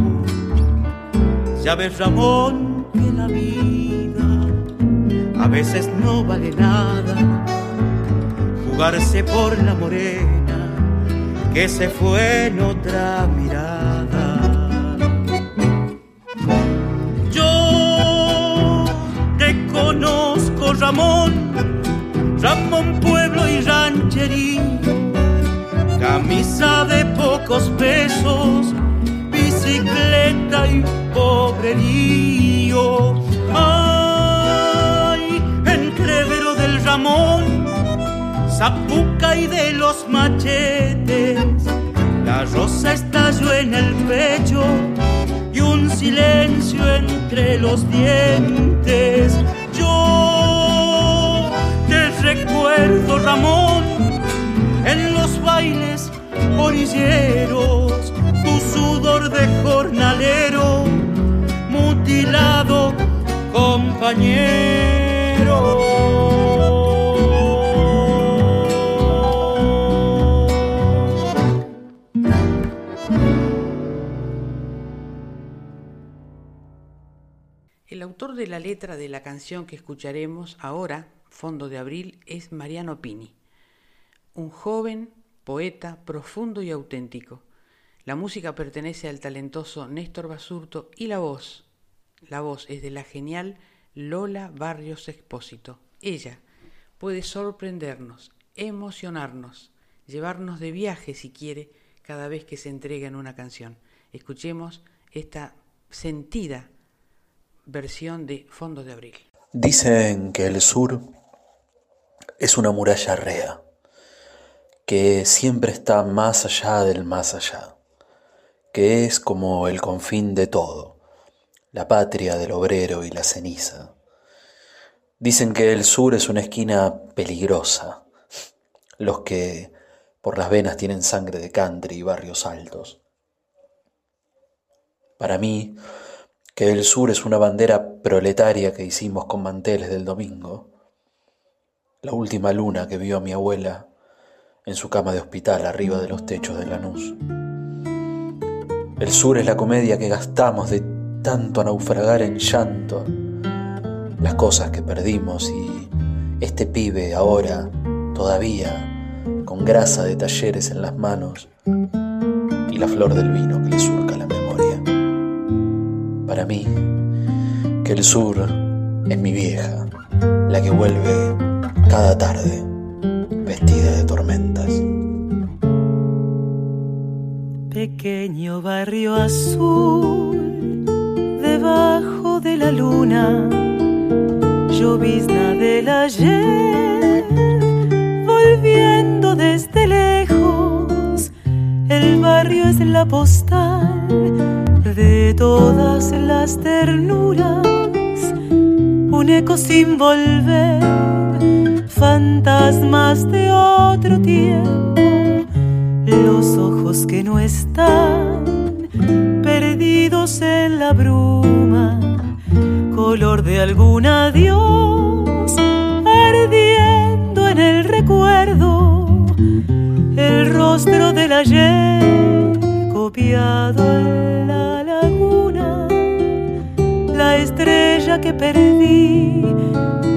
Ya ves, Ramón, que la vida a veces no vale nada, jugarse por la morena que se fue en otra mirada. Yo te conozco, Ramón, Ramón Pueblo y Rancherío, camisa de pocos pesos, bicicleta y pobrerío. Ay, entrevero del Ramón zapuca y de los machetes. La rosa estalló en el pecho y un silencio entre los dientes. Yo te recuerdo, Ramón, orilleros, tu sudor de jornalero, mutilado compañero. El autor de la letra de la canción que escucharemos ahora, Fondo de Abril, es Mariano Pini, un joven poeta profundo y auténtico. La música pertenece al talentoso Néstor Basurto y la voz, la voz es de la genial Lola Barrios Expósito. Ella puede sorprendernos, emocionarnos, llevarnos de viaje si quiere cada vez que se entrega en una canción. Escuchemos esta sentida versión de Fondo de Abril. Dicen que el sur es una muralla rea, que siempre está más allá del más allá, que es como el confín de todo, la patria del obrero y la ceniza. Dicen que el sur es una esquina peligrosa, los que por las venas tienen sangre de country y barrios altos. Para mí, que el sur es una bandera proletaria que hicimos con manteles del domingo, la última luna que vio a mi abuela en su cama de hospital arriba de los techos de Lanús. El sur es la comedia que gastamos de tanto naufragar en llanto, las cosas que perdimos y este pibe ahora, todavía, con grasa de talleres en las manos y la flor del vino que le surca la memoria para mí que el sur es mi vieja, la que vuelve cada tarde vestida de Pequeño barrio azul, debajo de la luna, llovizna del ayer, volviendo desde lejos, el barrio es la postal de todas las ternuras, un eco sin volver, fantasmas de otro tiempo, los ojos que no están perdidos en la bruma, color de algún adiós, ardiendo en el recuerdo, el rostro del ayer copiado en la la estrella que perdí,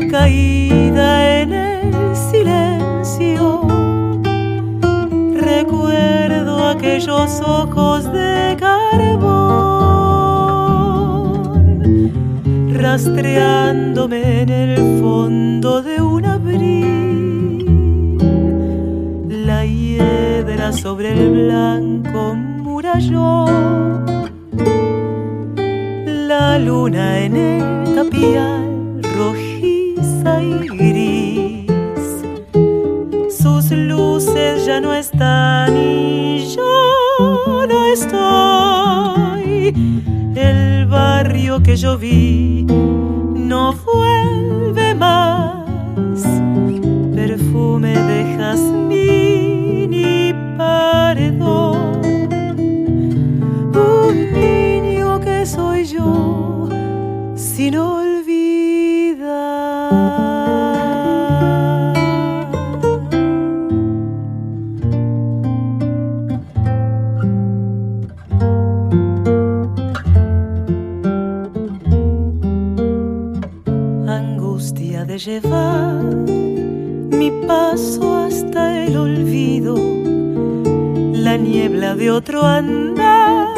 caída en el silencio. Recuerdo aquellos ojos de carbón, rastreándome en el fondo de un abril. La hiedra sobre el blanco murallón la luna en el tapial ella no está ni yo no estoy. El barrio que yo vi no vuelve más. Perfume de jazmín y paredón. Un niño que soy yo, si no de llevar mi paso hasta el olvido, la niebla de otro andar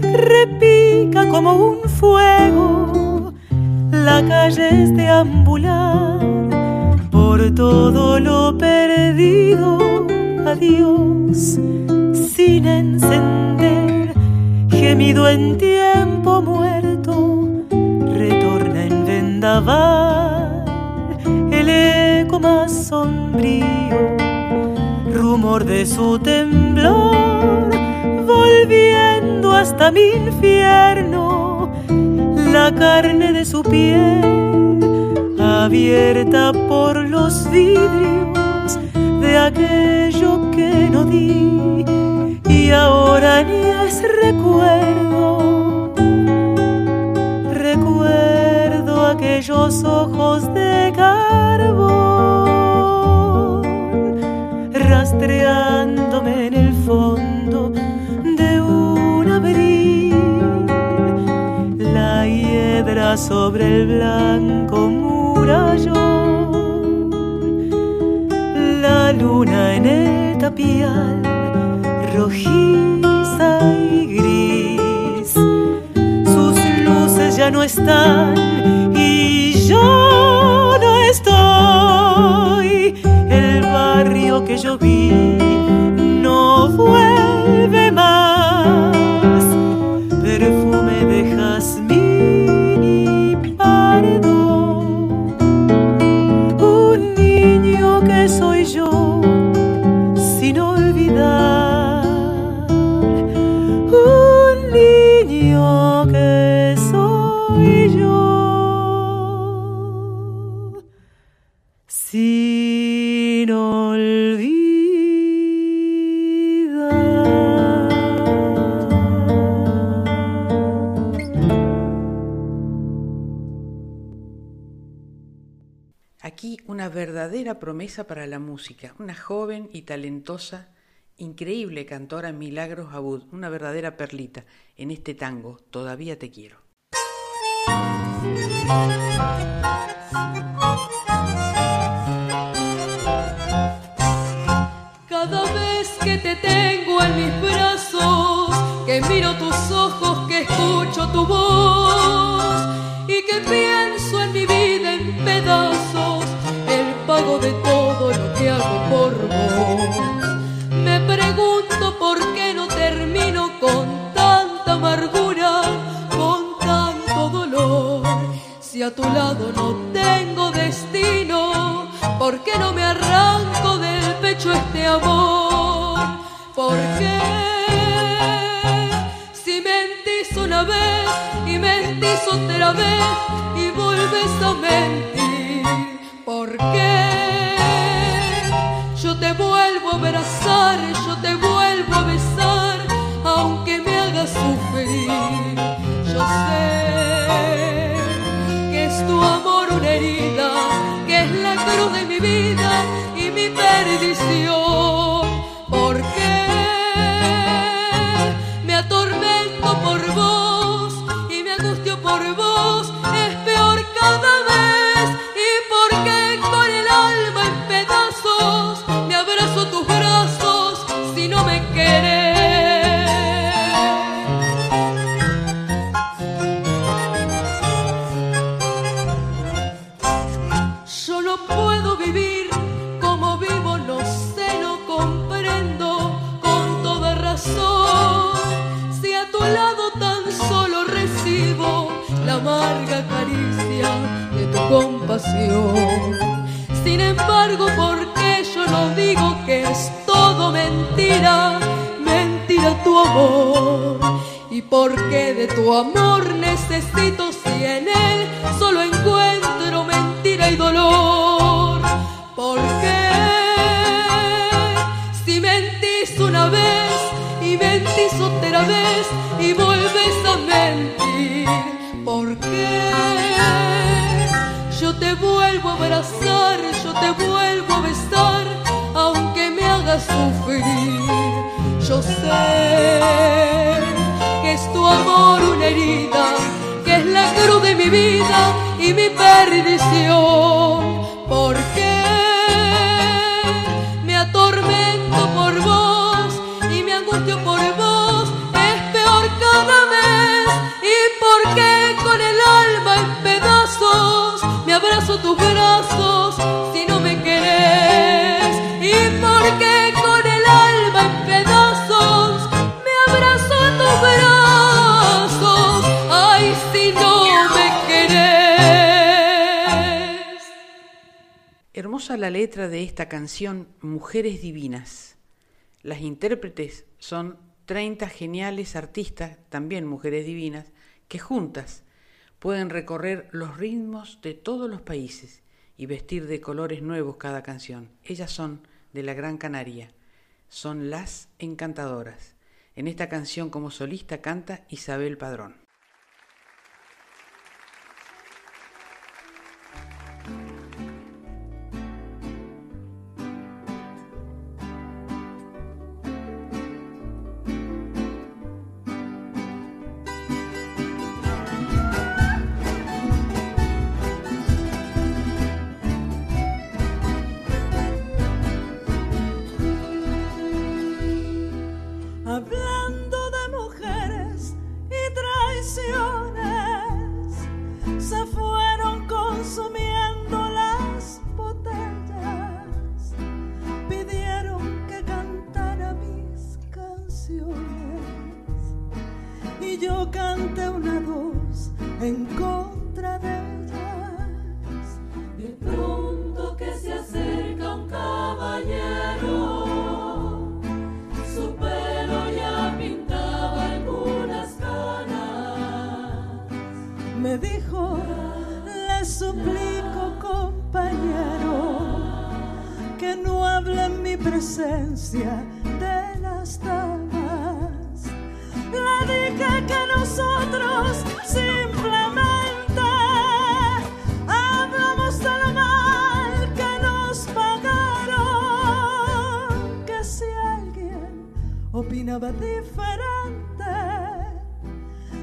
repica como un fuego, la calle es de ambular por todo lo perdido, adiós sin encender, gemido en tiempo muerto, retorna en vendaval el eco más sombrío, rumor de su temblor, volviendo hasta mi infierno, la carne de su piel, abierta por los vidrios de aquello que no di, y ahora ni es recuerdo, aquellos ojos de carbón, rastreándome en el fondo de un abril, la hiedra sobre el blanco murallón, la luna en el tapial, rojiza y gris, sus luces ya no están y yo no estoy. El barrio que yo vi no vuelve más. Verdadera promesa para la música, una joven y talentosa, increíble cantora Milagros Abud, una verdadera perlita en este tango, Todavía te quiero. Cada vez que te tengo en mis brazos, que miro tus ojos, que escucho tu voz y que pienso en mi vida en pedazos, pago de todo lo que hago por vos. Me pregunto por qué no termino con tanta amargura, con tanto dolor. Si a tu lado no tengo destino, ¿por qué no me arranco del pecho este amor? ¿Por qué? Si mentís una vez y mentís otra vez y vuelves a mentir, ¿por qué? Yo te vuelvo a abrazar, yo te vuelvo a besar, aunque me hagas sufrir. Yo sé que es tu amor una herida, que es la cruz de mi vida y mi perdición. Sin embargo, porque yo no digo que es todo mentira, tu amor y porque de tu amor necesito si en él solo encuentro mentira y dolor. Porque si mentís una vez y mentís otra vez y vuelves a mentir, porque yo te vuelvo a abrazar, yo te vuelvo a besar, aunque me hagas sufrir. Yo sé que es tu amor una herida, que es la cruz de mi vida y mi perdición. Porque me atormento por vos y me angustio por vos, es peor cada vez. Y porque con el alma en pedazos me abrazo tus brazos si no me querés. Y porque Hermosa la letra de esta canción Mujeres Divinas. Las intérpretes son 30 geniales artistas, también mujeres divinas, que juntas pueden recorrer los ritmos de todos los países y vestir de colores nuevos cada canción. Ellas son de la Gran Canaria, son las encantadoras. En esta canción como solista canta Isabel Padrón. Canté una voz en contra de ellas. De pronto que se acerca un caballero, su pelo ya pintaba algunas canas. Me dijo, le suplico compañero, que no hable en mi presencia de las damas. Le dije que nosotros simplemente hablamos de lo mal que nos pagaron, que si alguien opinaba diferente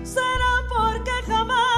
será porque jamás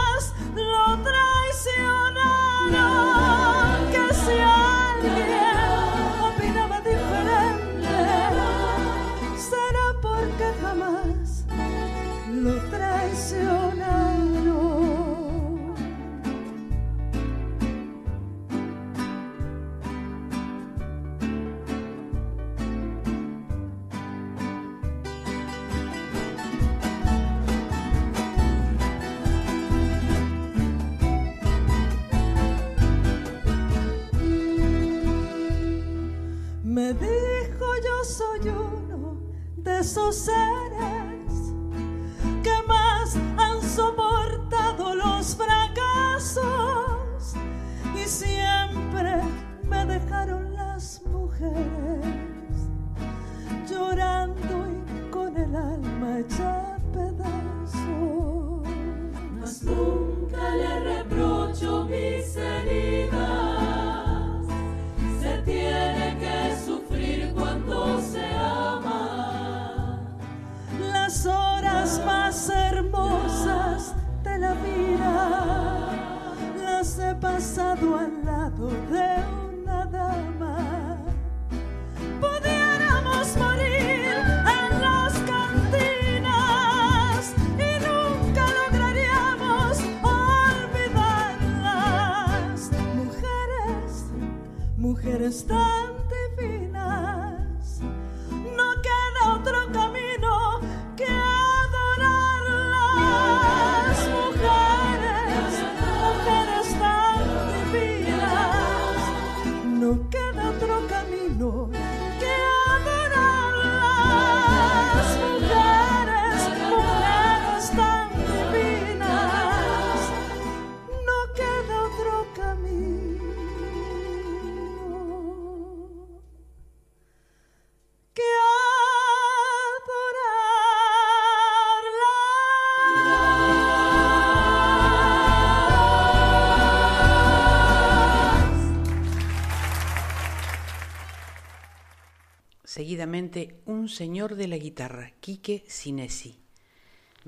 Un Señor de la Guitarra, Quique Sinesi.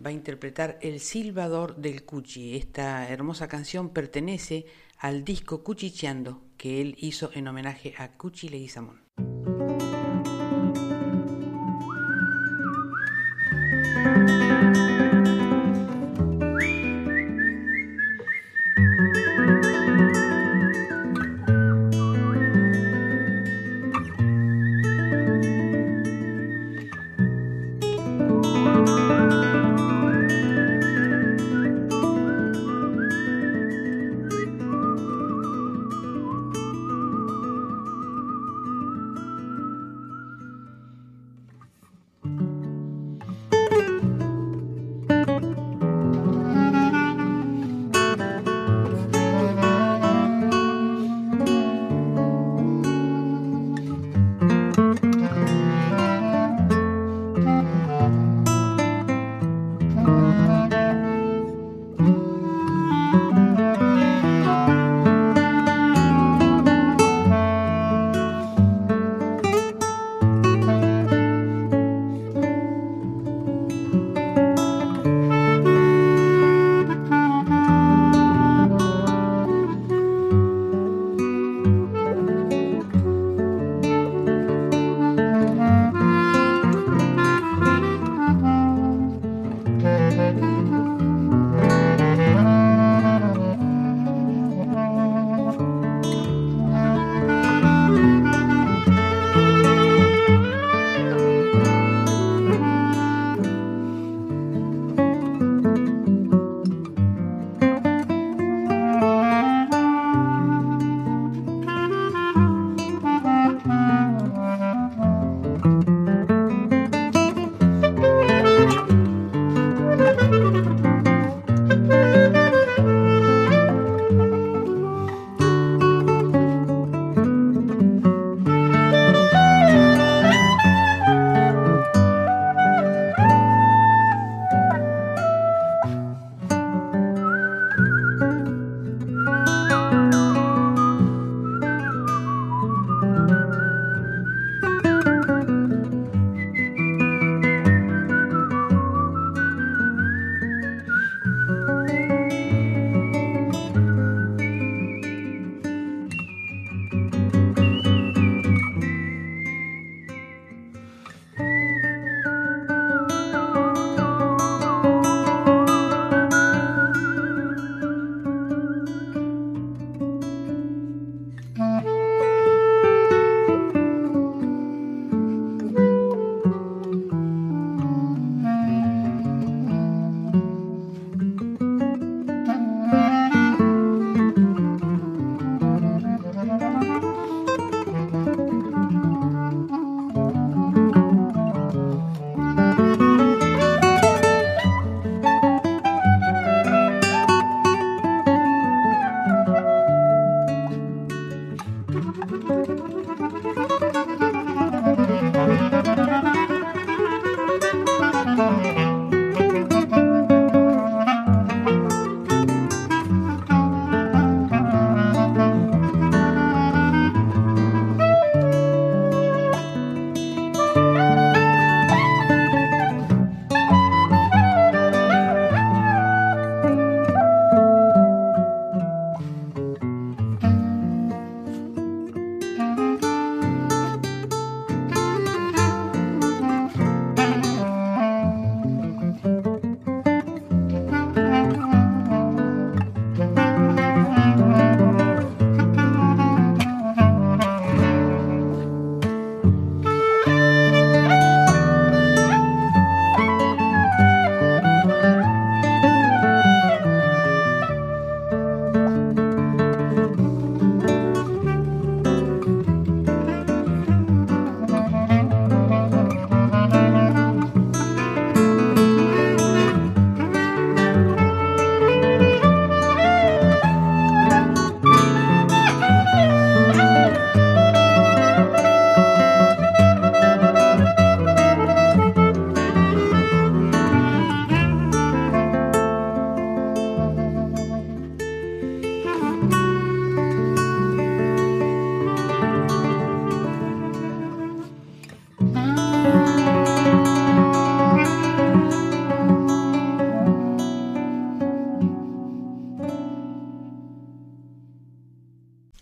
Va a interpretar El Silbador del Cuchi. Esta hermosa canción pertenece al disco Cuchicheando que él hizo en homenaje a Cuchi Leguizamón.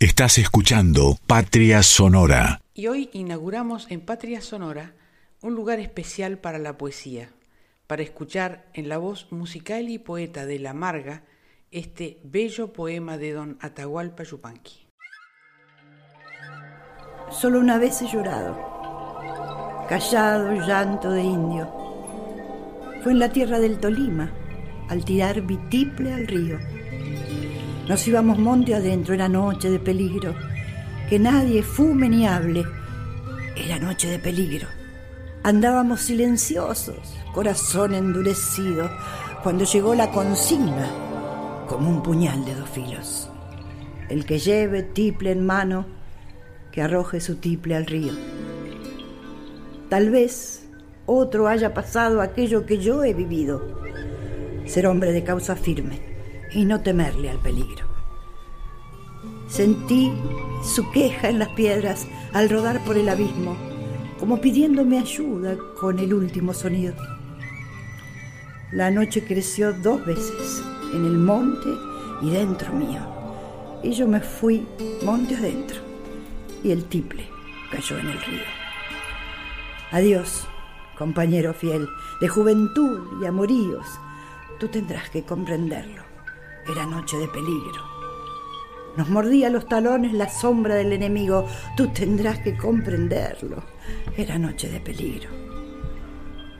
Estás escuchando Patria Sonora. Y hoy inauguramos en Patria Sonora un lugar especial para la poesía, para escuchar en la voz musical y poeta de La Marga este bello poema de don Atahualpa Yupanqui. Solo una vez he llorado, callado llanto de indio. Fue en la tierra del Tolima, al tirar vitiple al río nos íbamos monte adentro, era noche de peligro. Que nadie fume ni hable, era noche de peligro. Andábamos silenciosos, corazón endurecido, cuando llegó la consigna, como un puñal de dos filos. El que lleve tiple en mano, que arroje su tiple al río. Tal vez otro haya pasado aquello que yo he vivido, ser hombre de causa firme y no temerle al peligro. Sentí su queja en las piedras al rodar por el abismo, como pidiéndome ayuda con el último sonido. La noche creció dos veces, en el monte y dentro mío, y yo me fui monte adentro, y el tiple cayó en el río. Adiós, compañero fiel, de juventud y amoríos, tú tendrás que comprenderlo. Era noche de peligro. Nos mordía los talones la sombra del enemigo. Tú tendrás que comprenderlo. Era noche de peligro.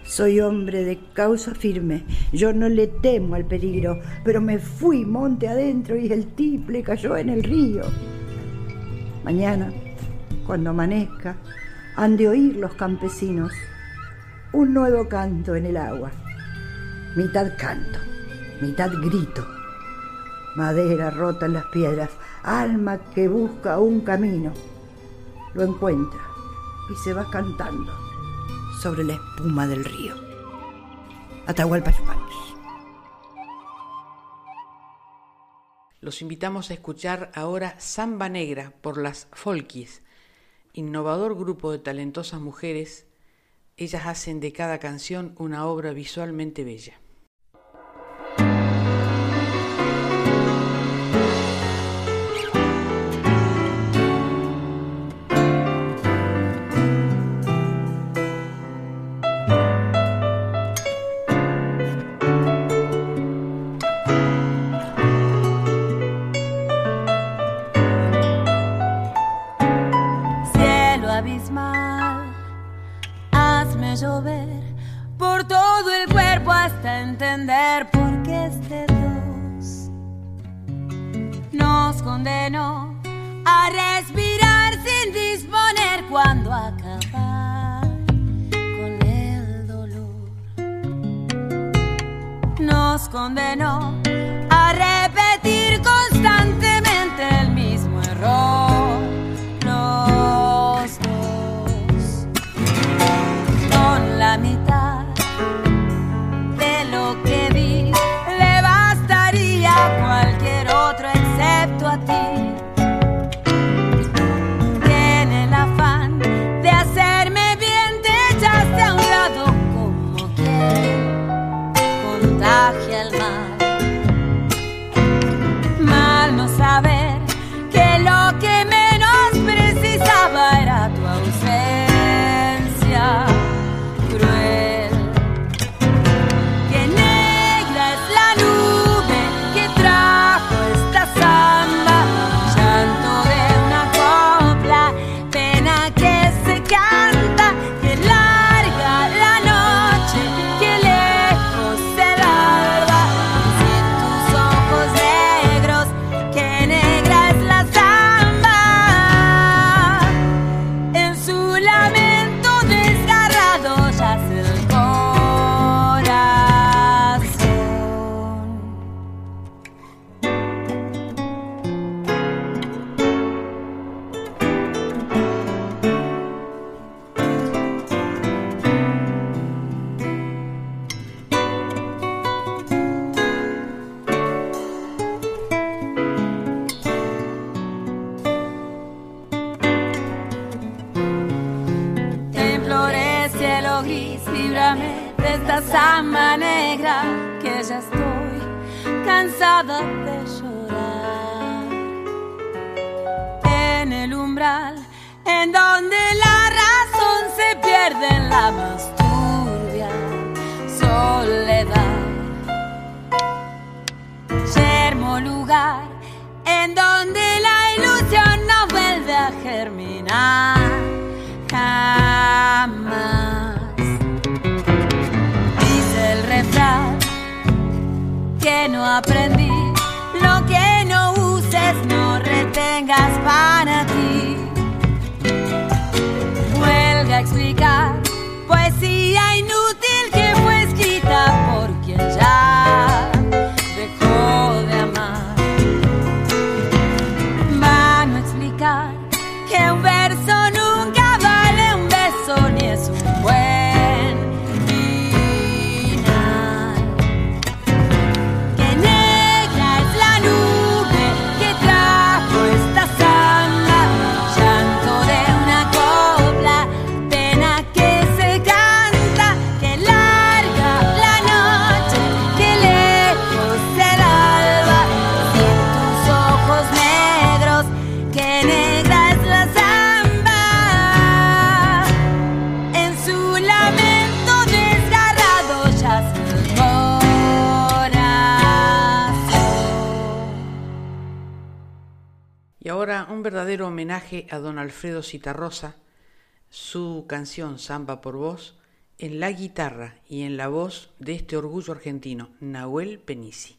Soy hombre de causa firme. Yo no le temo al peligro, pero me fui monte adentro y el tiple cayó en el río. Mañana, cuando amanezca, han de oír los campesinos un nuevo canto en el agua. Mitad canto, mitad grito madera rota en las piedras, alma que busca un camino. Lo encuentra y se va cantando sobre la espuma del río. Atahualpa Yupanqui. Los invitamos a escuchar ahora Samba Negra por las Folkies, innovador grupo de talentosas mujeres. Ellas hacen de cada canción una obra visualmente bella. entender por qué este Dios nos condenó a respirar sin disponer cuando acabar con el dolor. Nos condenó a don Alfredo Citarrosa, su canción Samba por Vos, en la guitarra y en la voz de este orgullo argentino, Nahuel Penisi.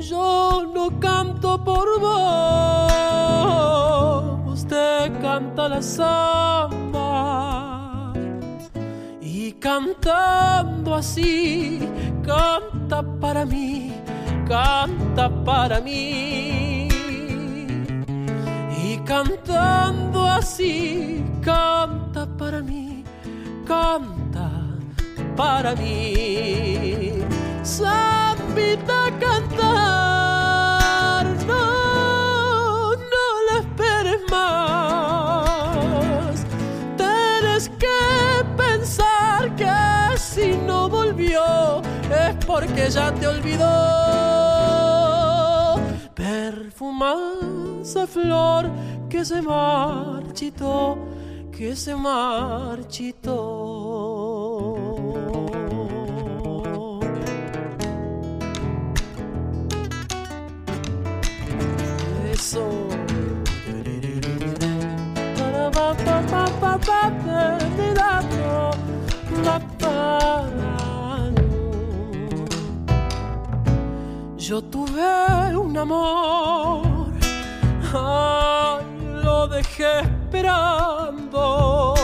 Yo no canto por vos, te canta la samba. Y cantando así, canta para mí, canta para mí. Y cantando así, canta para mí, canta para mí. Zambita a cantar, no, no la esperes más. Tienes que pensar que si no volvió es porque ya te olvidó. Perfumosa flor que se marchitó, que se marchitó. Yo tuve un amor, ay, lo dejé esperando.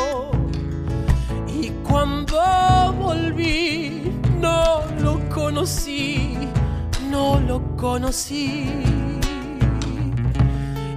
Y cuando volví, no lo conocí, no lo conocí.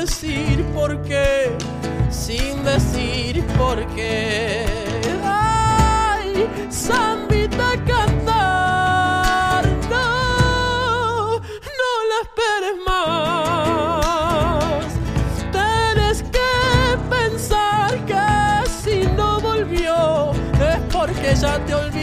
Decir por qué, sin decir por qué. Ay, Zambita cantar, no, no la esperes más. Tienes que pensar que si no volvió es porque ya te olvidó.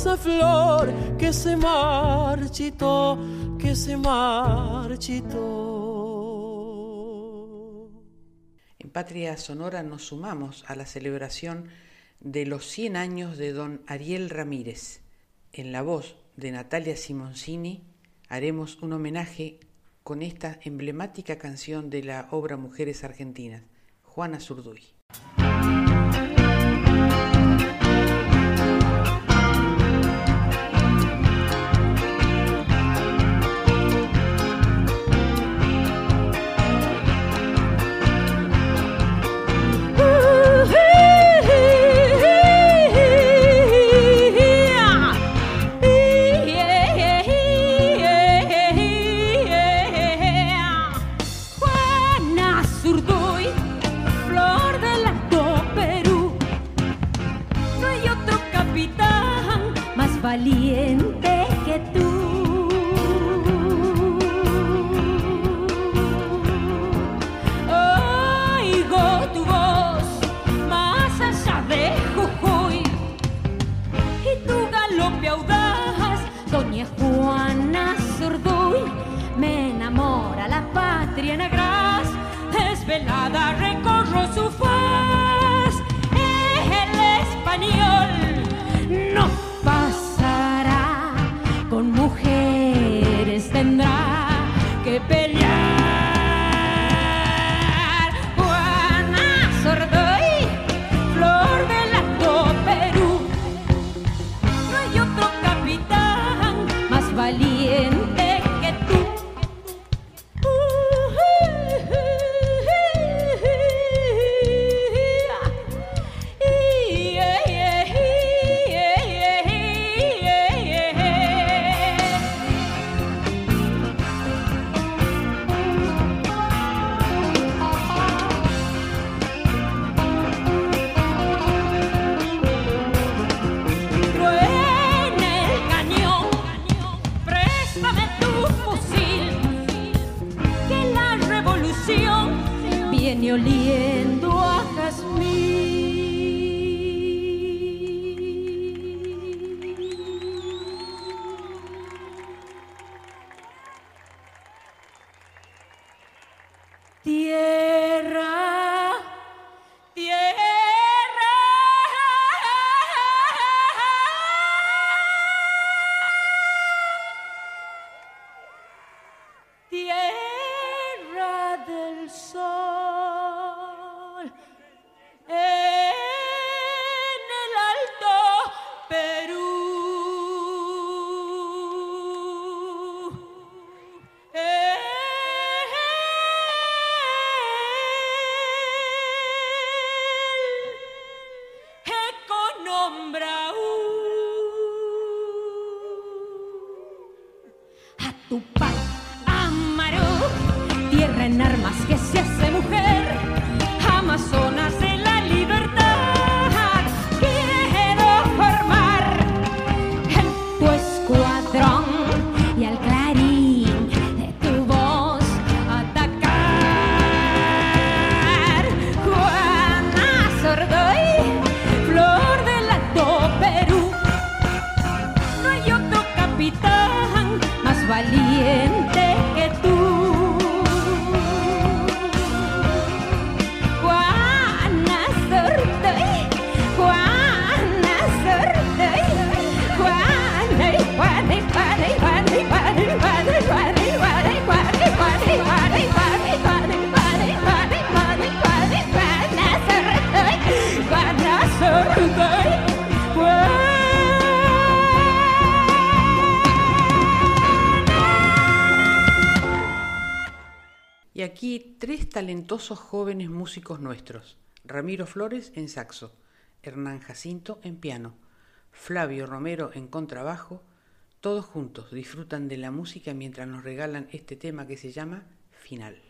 hermosa flor que se marchitó, que se marchitó. En Patria Sonora nos sumamos a la celebración de los 100 años de don Ariel Ramírez. En la voz de Natalia Simoncini haremos un homenaje con esta emblemática canción de la obra Mujeres Argentinas, Juana Zurduy. aquí tres talentosos jóvenes músicos nuestros. Ramiro Flores en saxo, Hernán Jacinto en piano, Flavio Romero en contrabajo. Todos juntos disfrutan de la música mientras nos regalan este tema que se llama Final.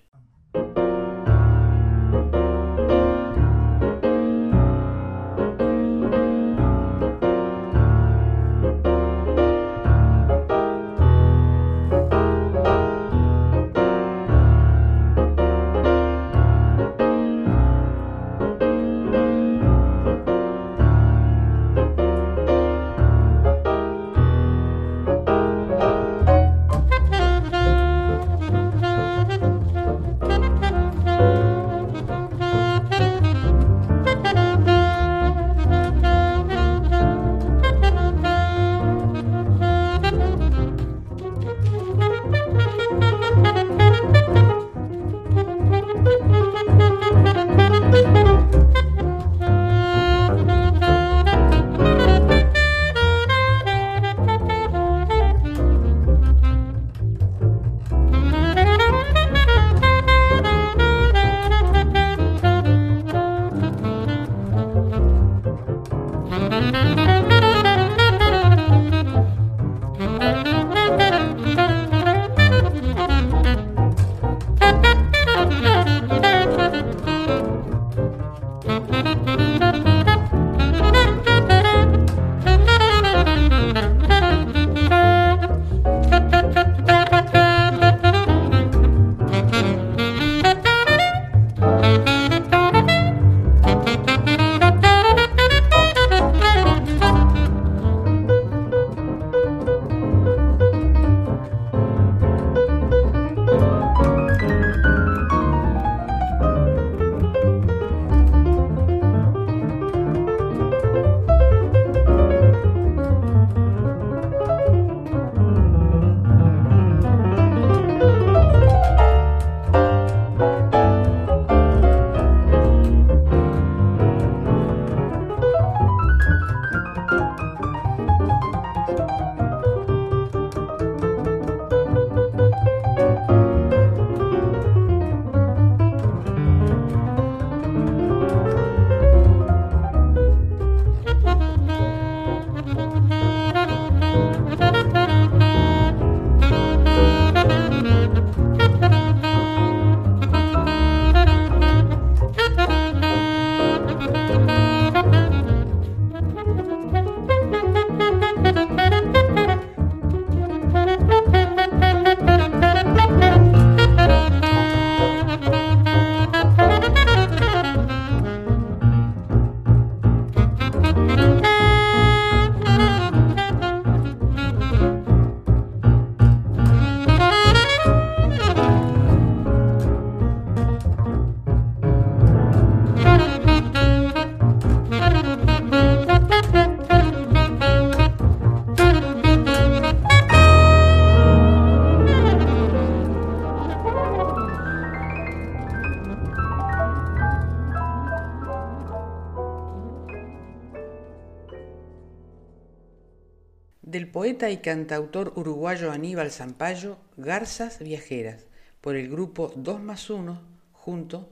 Poeta y cantautor uruguayo Aníbal Zampayo, Garzas Viajeras, por el grupo 2 más 1, junto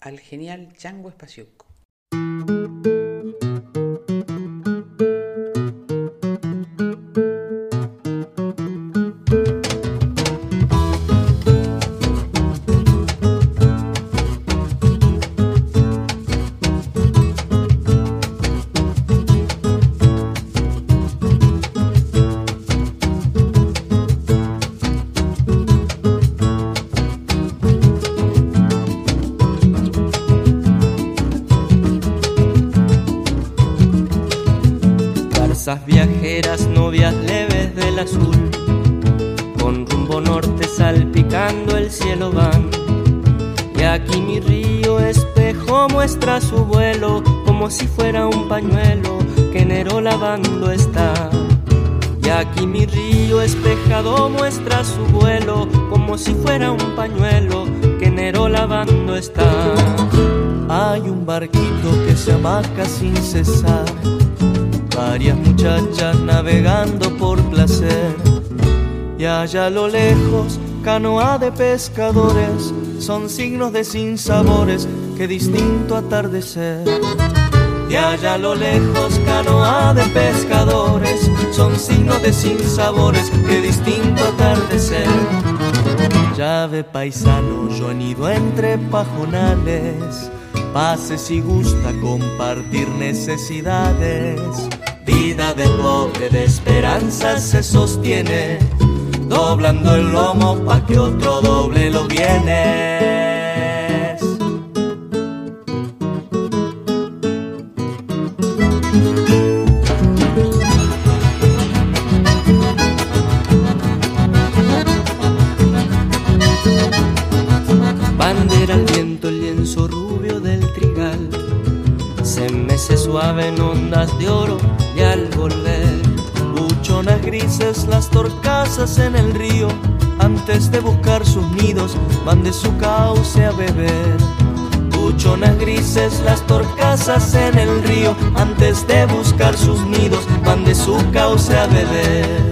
al genial Chango Espaciuco. Barquito que se amaca sin cesar, varias muchachas navegando por placer. Y allá a lo lejos, canoa de pescadores, son signos de sinsabores que distinto atardecer. Y allá a lo lejos, canoa de pescadores, son signos de sinsabores que distinto atardecer. Llave paisano, yo anido entre pajonales, pase si gusta compartir necesidades. Vida de pobre de esperanza se sostiene, doblando el lomo pa' que otro doble los bienes. En el río, antes de buscar sus nidos, van de su cauce a beber. Buchonas grises las torcasas en el río, antes de buscar sus nidos, van de su cauce a beber.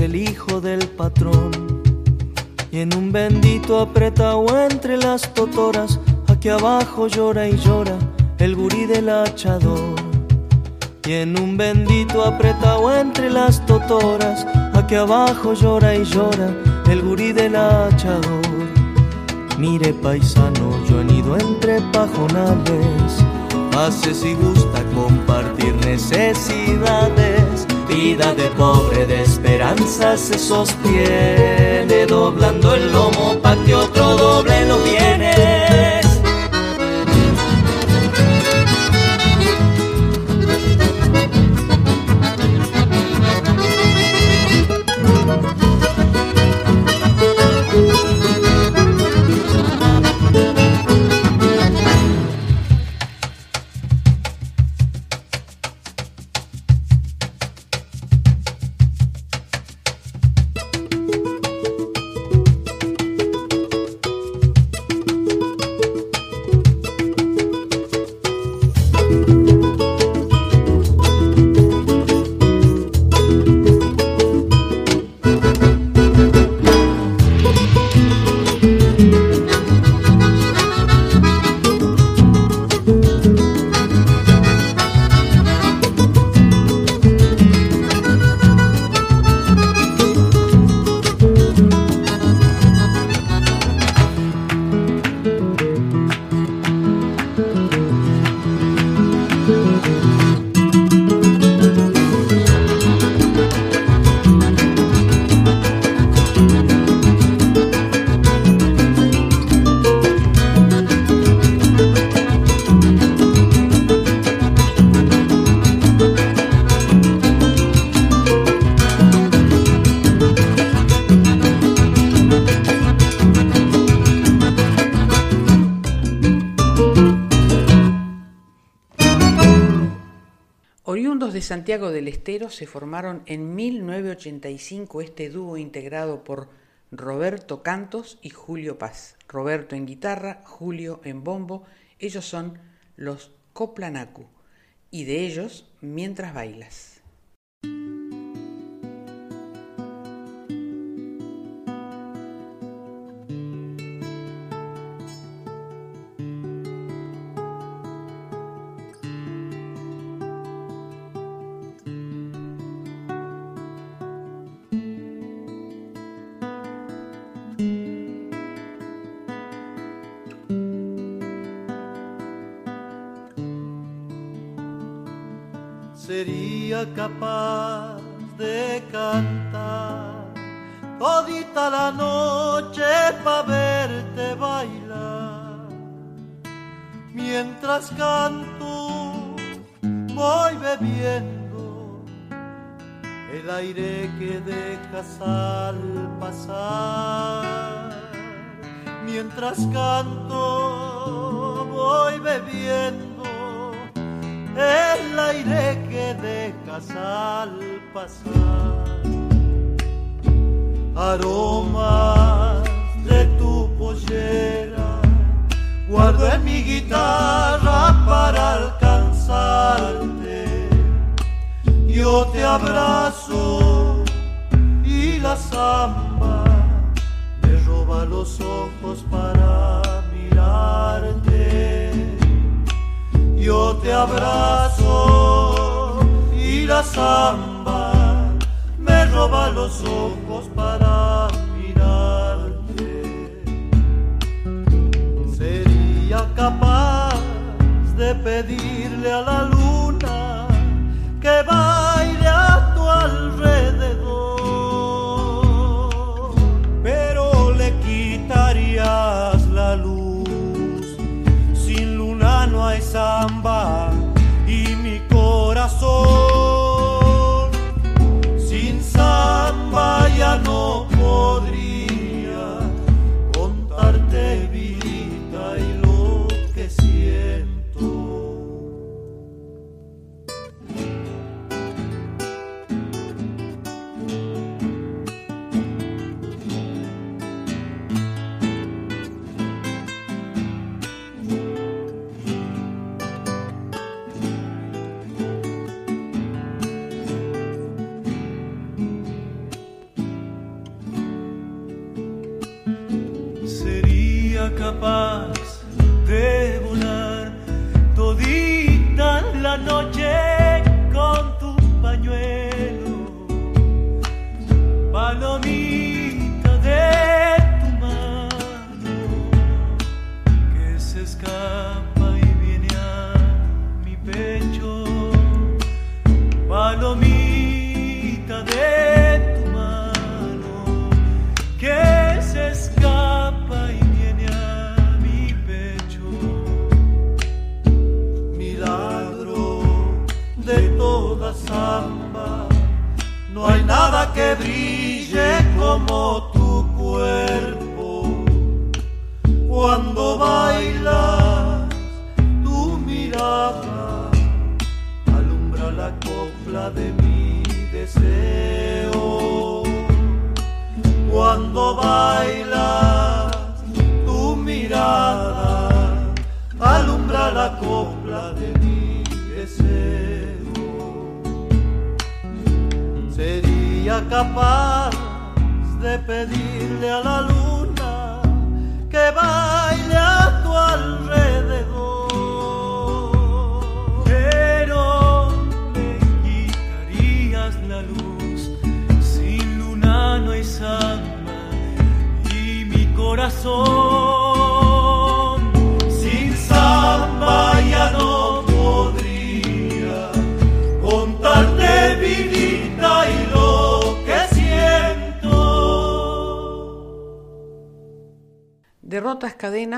El hijo del patrón. Y en un bendito apretado entre las totoras, aquí abajo llora y llora el gurí del hachador. Y en un bendito apretado entre las totoras, aquí abajo llora y llora el gurí del hachador. Mire paisano, yo he ido entre pajonales, pase si gusta compartir necesidades. Vida de pobre de se sostiene, doblando el lomo pa' que otro doble lo viene. Del Estero se formaron en 1985 este dúo integrado por Roberto Cantos y Julio Paz. Roberto en guitarra, Julio en bombo, ellos son los Coplanacu y de ellos Mientras bailas. Capaz de pedirle a la luna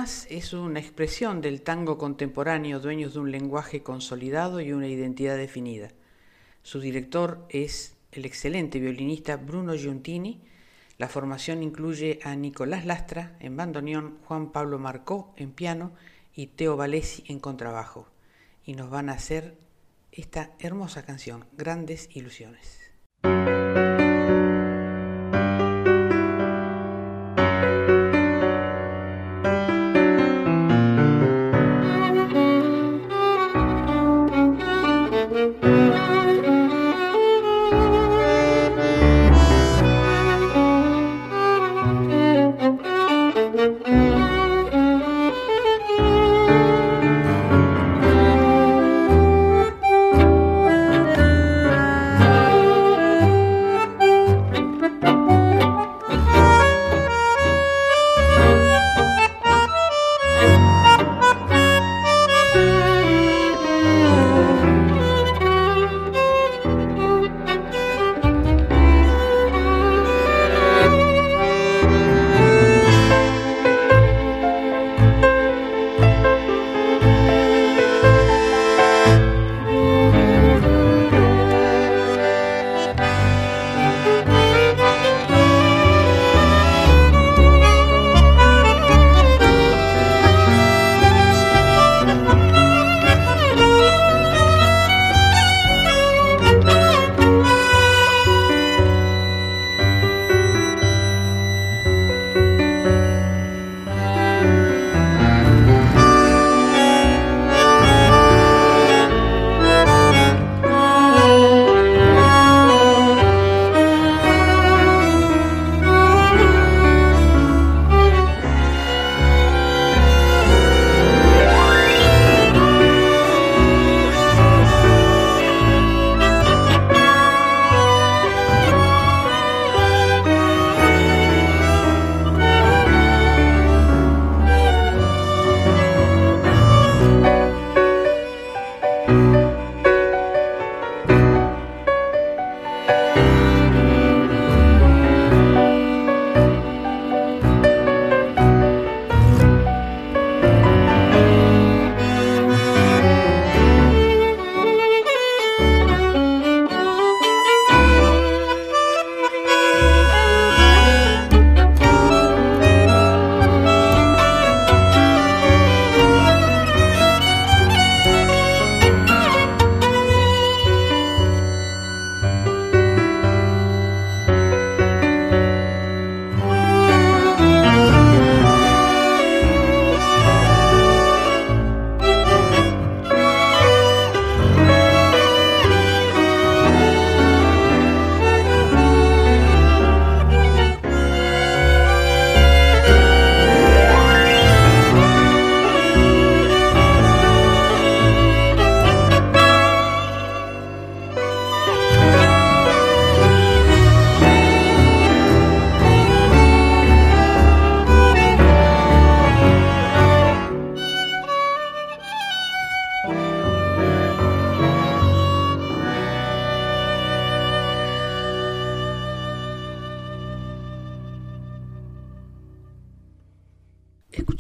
Es una expresión del tango contemporáneo, dueños de un lenguaje consolidado y una identidad definida. Su director es el excelente violinista Bruno Giuntini. La formación incluye a Nicolás Lastra en bandoneón, Juan Pablo Marcó en piano y Teo Valesi en contrabajo. Y nos van a hacer esta hermosa canción, Grandes Ilusiones.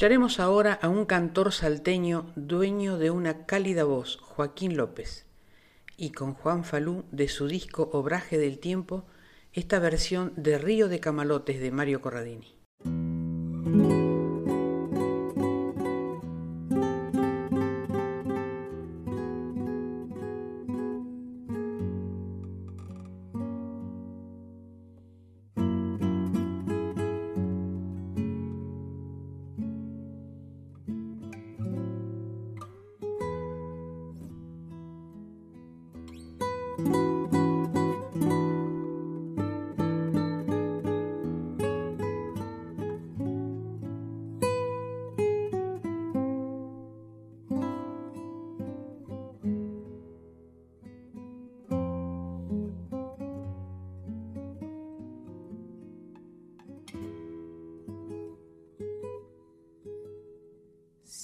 Escucharemos ahora a un cantor salteño dueño de una cálida voz, Joaquín López, y con Juan Falú de su disco Obraje del Tiempo, esta versión de Río de Camalotes de Mario Corradini.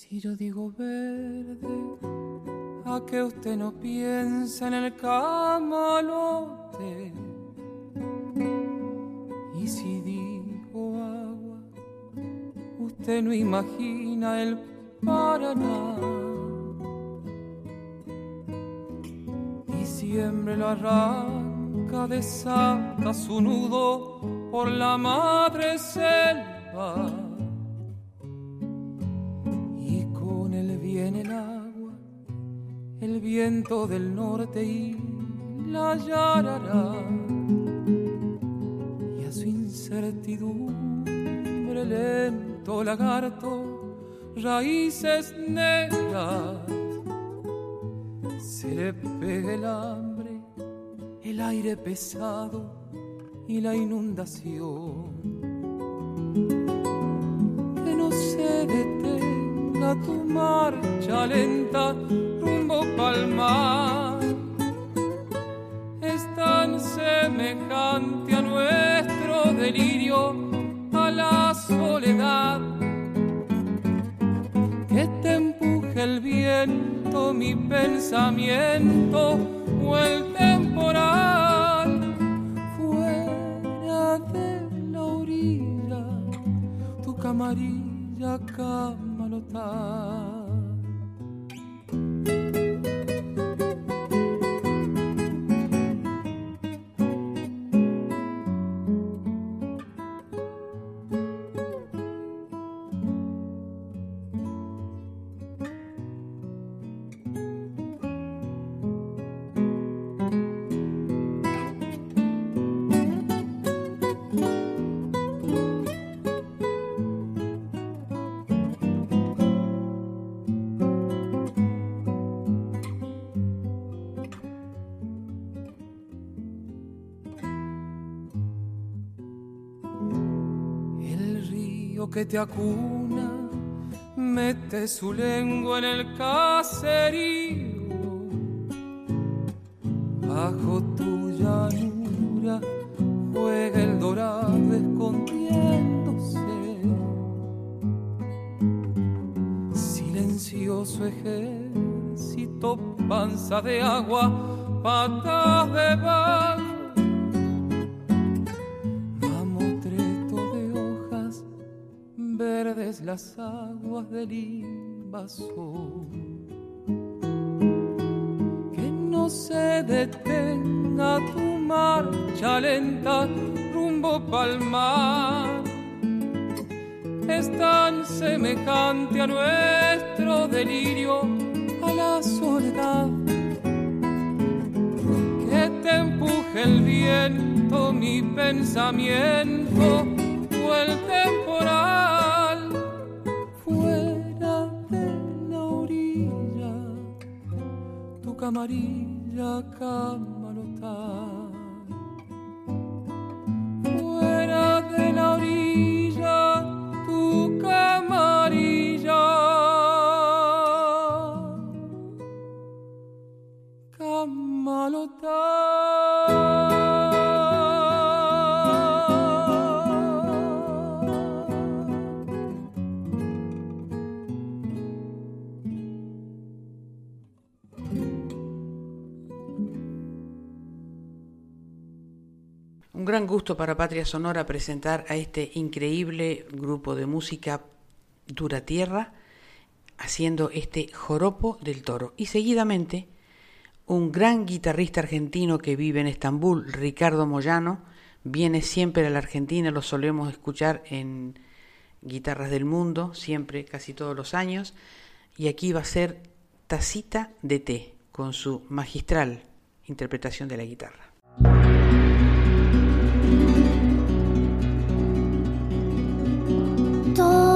Si yo digo verde, a que usted no piensa en el camalote. Y si digo agua, usted no imagina el Paraná. Y siempre lo arranca, desata su nudo por la madre selva. Viento del norte y la yarará. Y a su incertidumbre lento lagarto, raíces negras, se le pega el hambre, el aire pesado y la inundación. Detenga tu marcha lenta rumbo palmar. Es tan semejante a nuestro delirio, a la soledad. Que te empuje el viento, mi pensamiento o el temporal fuera de la orilla, tu camarilla camalotá. El que te acuna mete su lengua en el caserío. Bajo tu llanura juega el dorado escondiéndose. Silencioso ejército, panza de agua, patas de barro. Verdes las aguas del invasor. Que no se detenga tu marcha lenta rumbo palmar. Es tan semejante a nuestro delirio, a la soledad. Que te empuje el viento, mi pensamiento o el temporal tu camarilla camalotá. Para Patria Sonora presentar a este increíble grupo de música Dura Tierra, haciendo este joropo del toro. Y seguidamente, un gran guitarrista argentino que vive en Estambul, Ricardo Moyano, viene siempre a la Argentina, lo solemos escuchar en Guitarras del Mundo, siempre, casi todos los años, y aquí va a ser Tacita de Té, con su magistral interpretación de la guitarra. Paso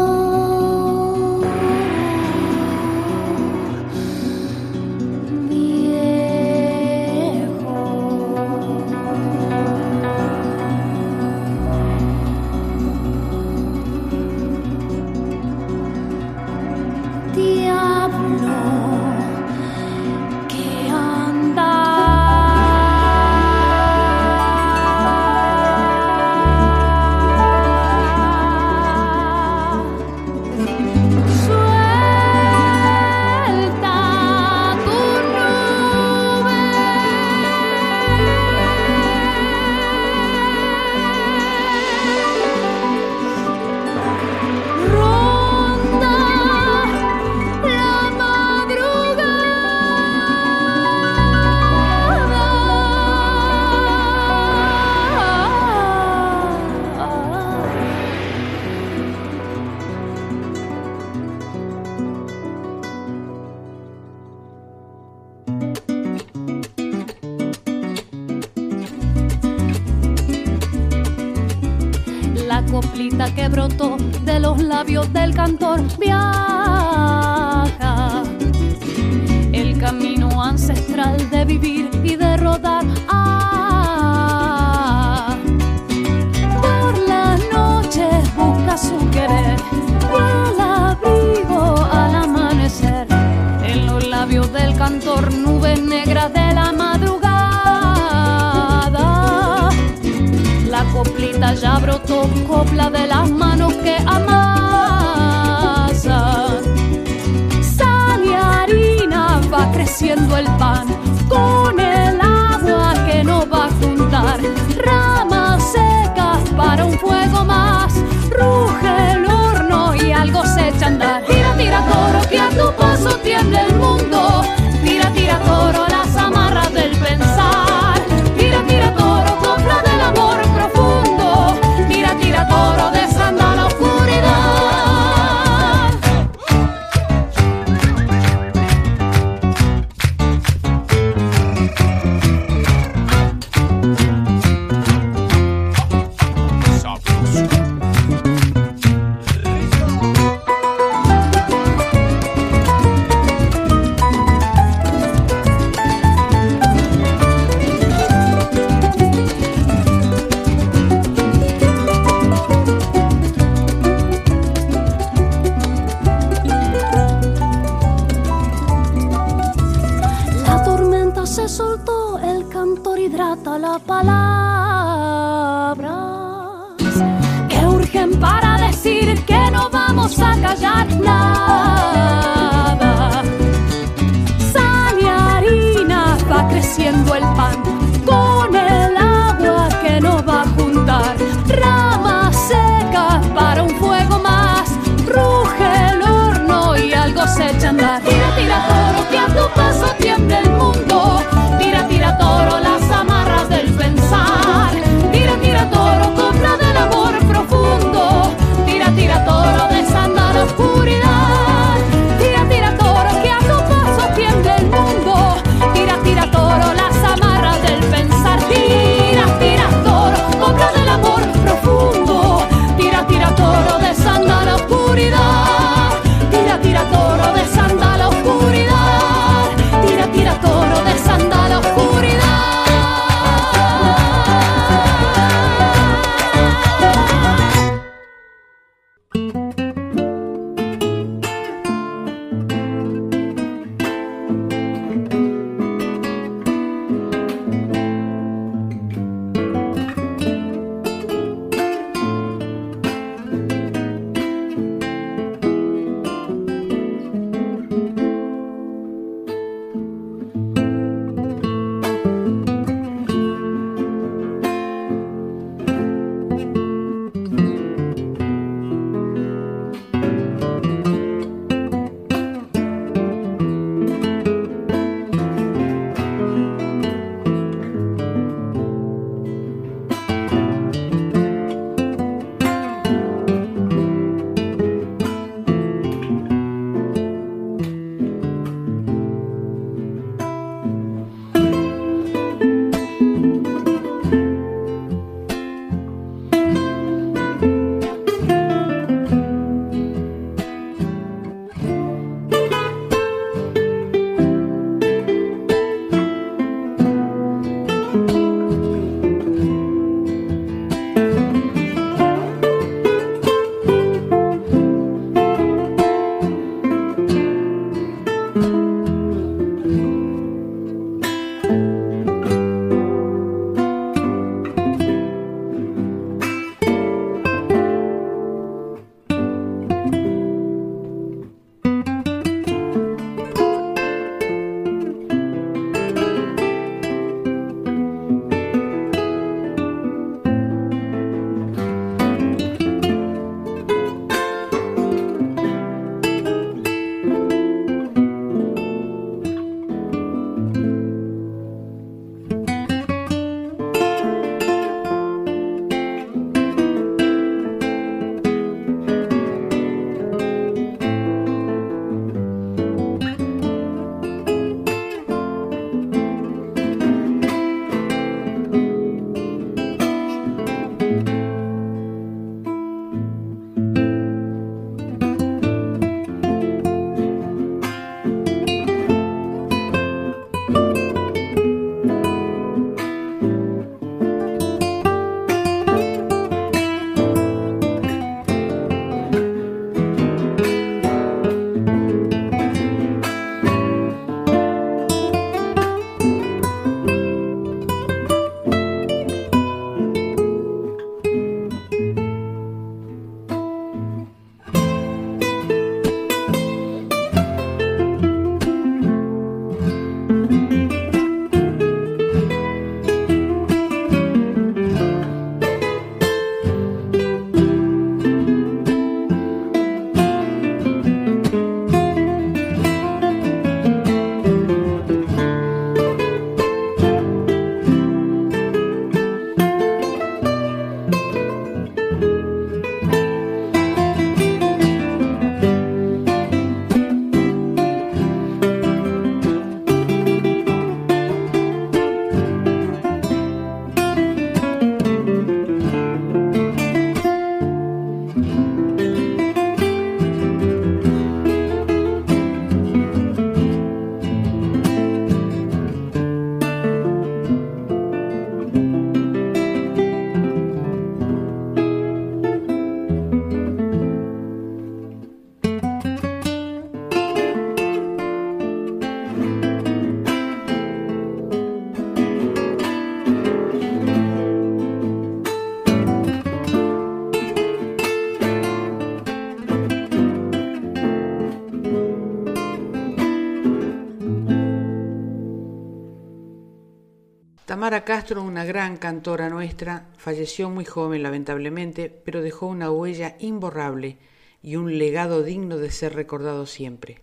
Tamara Castro, una gran cantora nuestra, falleció muy joven lamentablemente, pero dejó una huella imborrable y un legado digno de ser recordado siempre.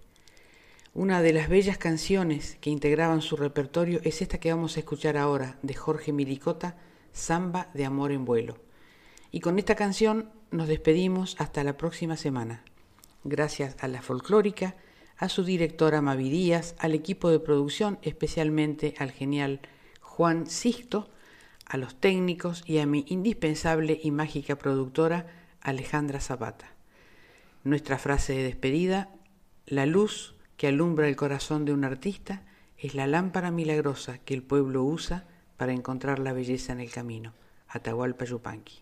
Una de las bellas canciones que integraban su repertorio es esta que vamos a escuchar ahora, de Jorge Miricota, Samba de Amor en Vuelo. Y con esta canción nos despedimos hasta la próxima semana. Gracias a la folclórica, a su directora Mavi Díaz, al equipo de producción, especialmente al genial Juan Sisto, a los técnicos y a mi indispensable y mágica productora Alejandra Zapata. Nuestra frase de despedida, la luz que alumbra el corazón de un artista es la lámpara milagrosa que el pueblo usa para encontrar la belleza en el camino. Atahualpa Yupanqui.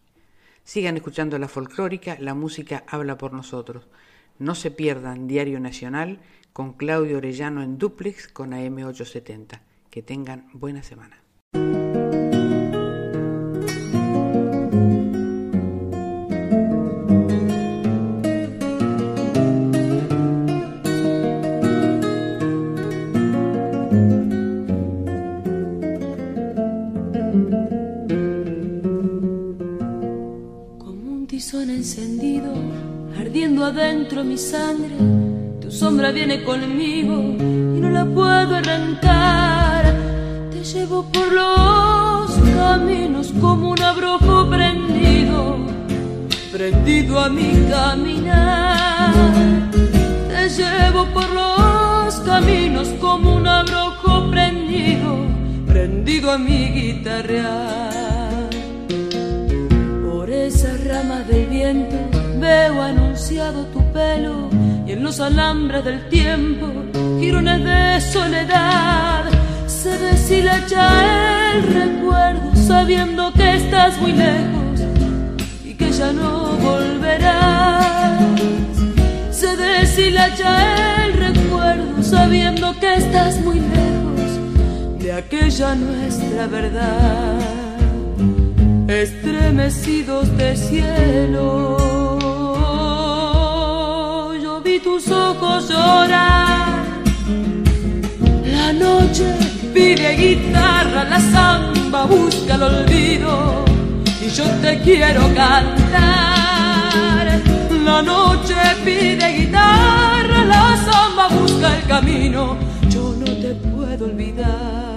Sigan escuchando la folclórica, la música habla por nosotros. No se pierdan Diario Nacional con Claudio Orellano en duplex con AM870. Que tengan buena semana. Encendido, ardiendo adentro mi sangre, tu sombra viene conmigo y no la puedo arrancar. Te llevo por los caminos como un abrojo prendido, prendido a mi caminar. Te llevo por los caminos como un abrojo prendido, prendido a mi guitarrear. Ramas del viento veo anunciado tu pelo y en los alambres del tiempo girones de soledad se deshilacha el recuerdo sabiendo que estás muy lejos y que ya no volverás. Se deshilacha el recuerdo sabiendo que estás muy lejos de aquella nuestra verdad estremecidos de cielo. Yo vi tus ojos llorar, la noche pide guitarra, la samba busca el olvido y yo te quiero cantar. La noche pide guitarra, la samba busca el camino, yo no te puedo olvidar.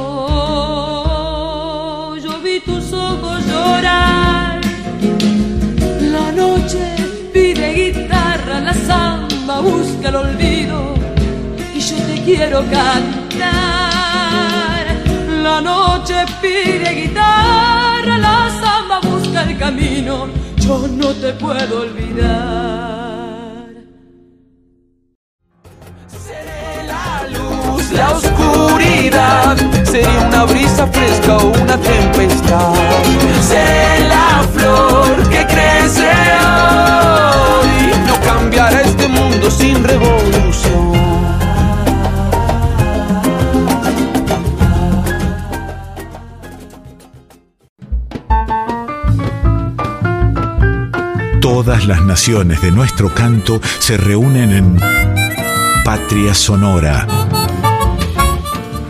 Llorar. La noche pide guitarra, la samba busca el olvido y yo te quiero cantar. La noche pide guitarra, la samba busca el camino, yo no te puedo olvidar. la oscuridad sería una brisa fresca o una tempestad. Sé la flor que crece hoy, no cambiará este mundo sin revolución. Todas las naciones de nuestro canto se reúnen en Patria Sonora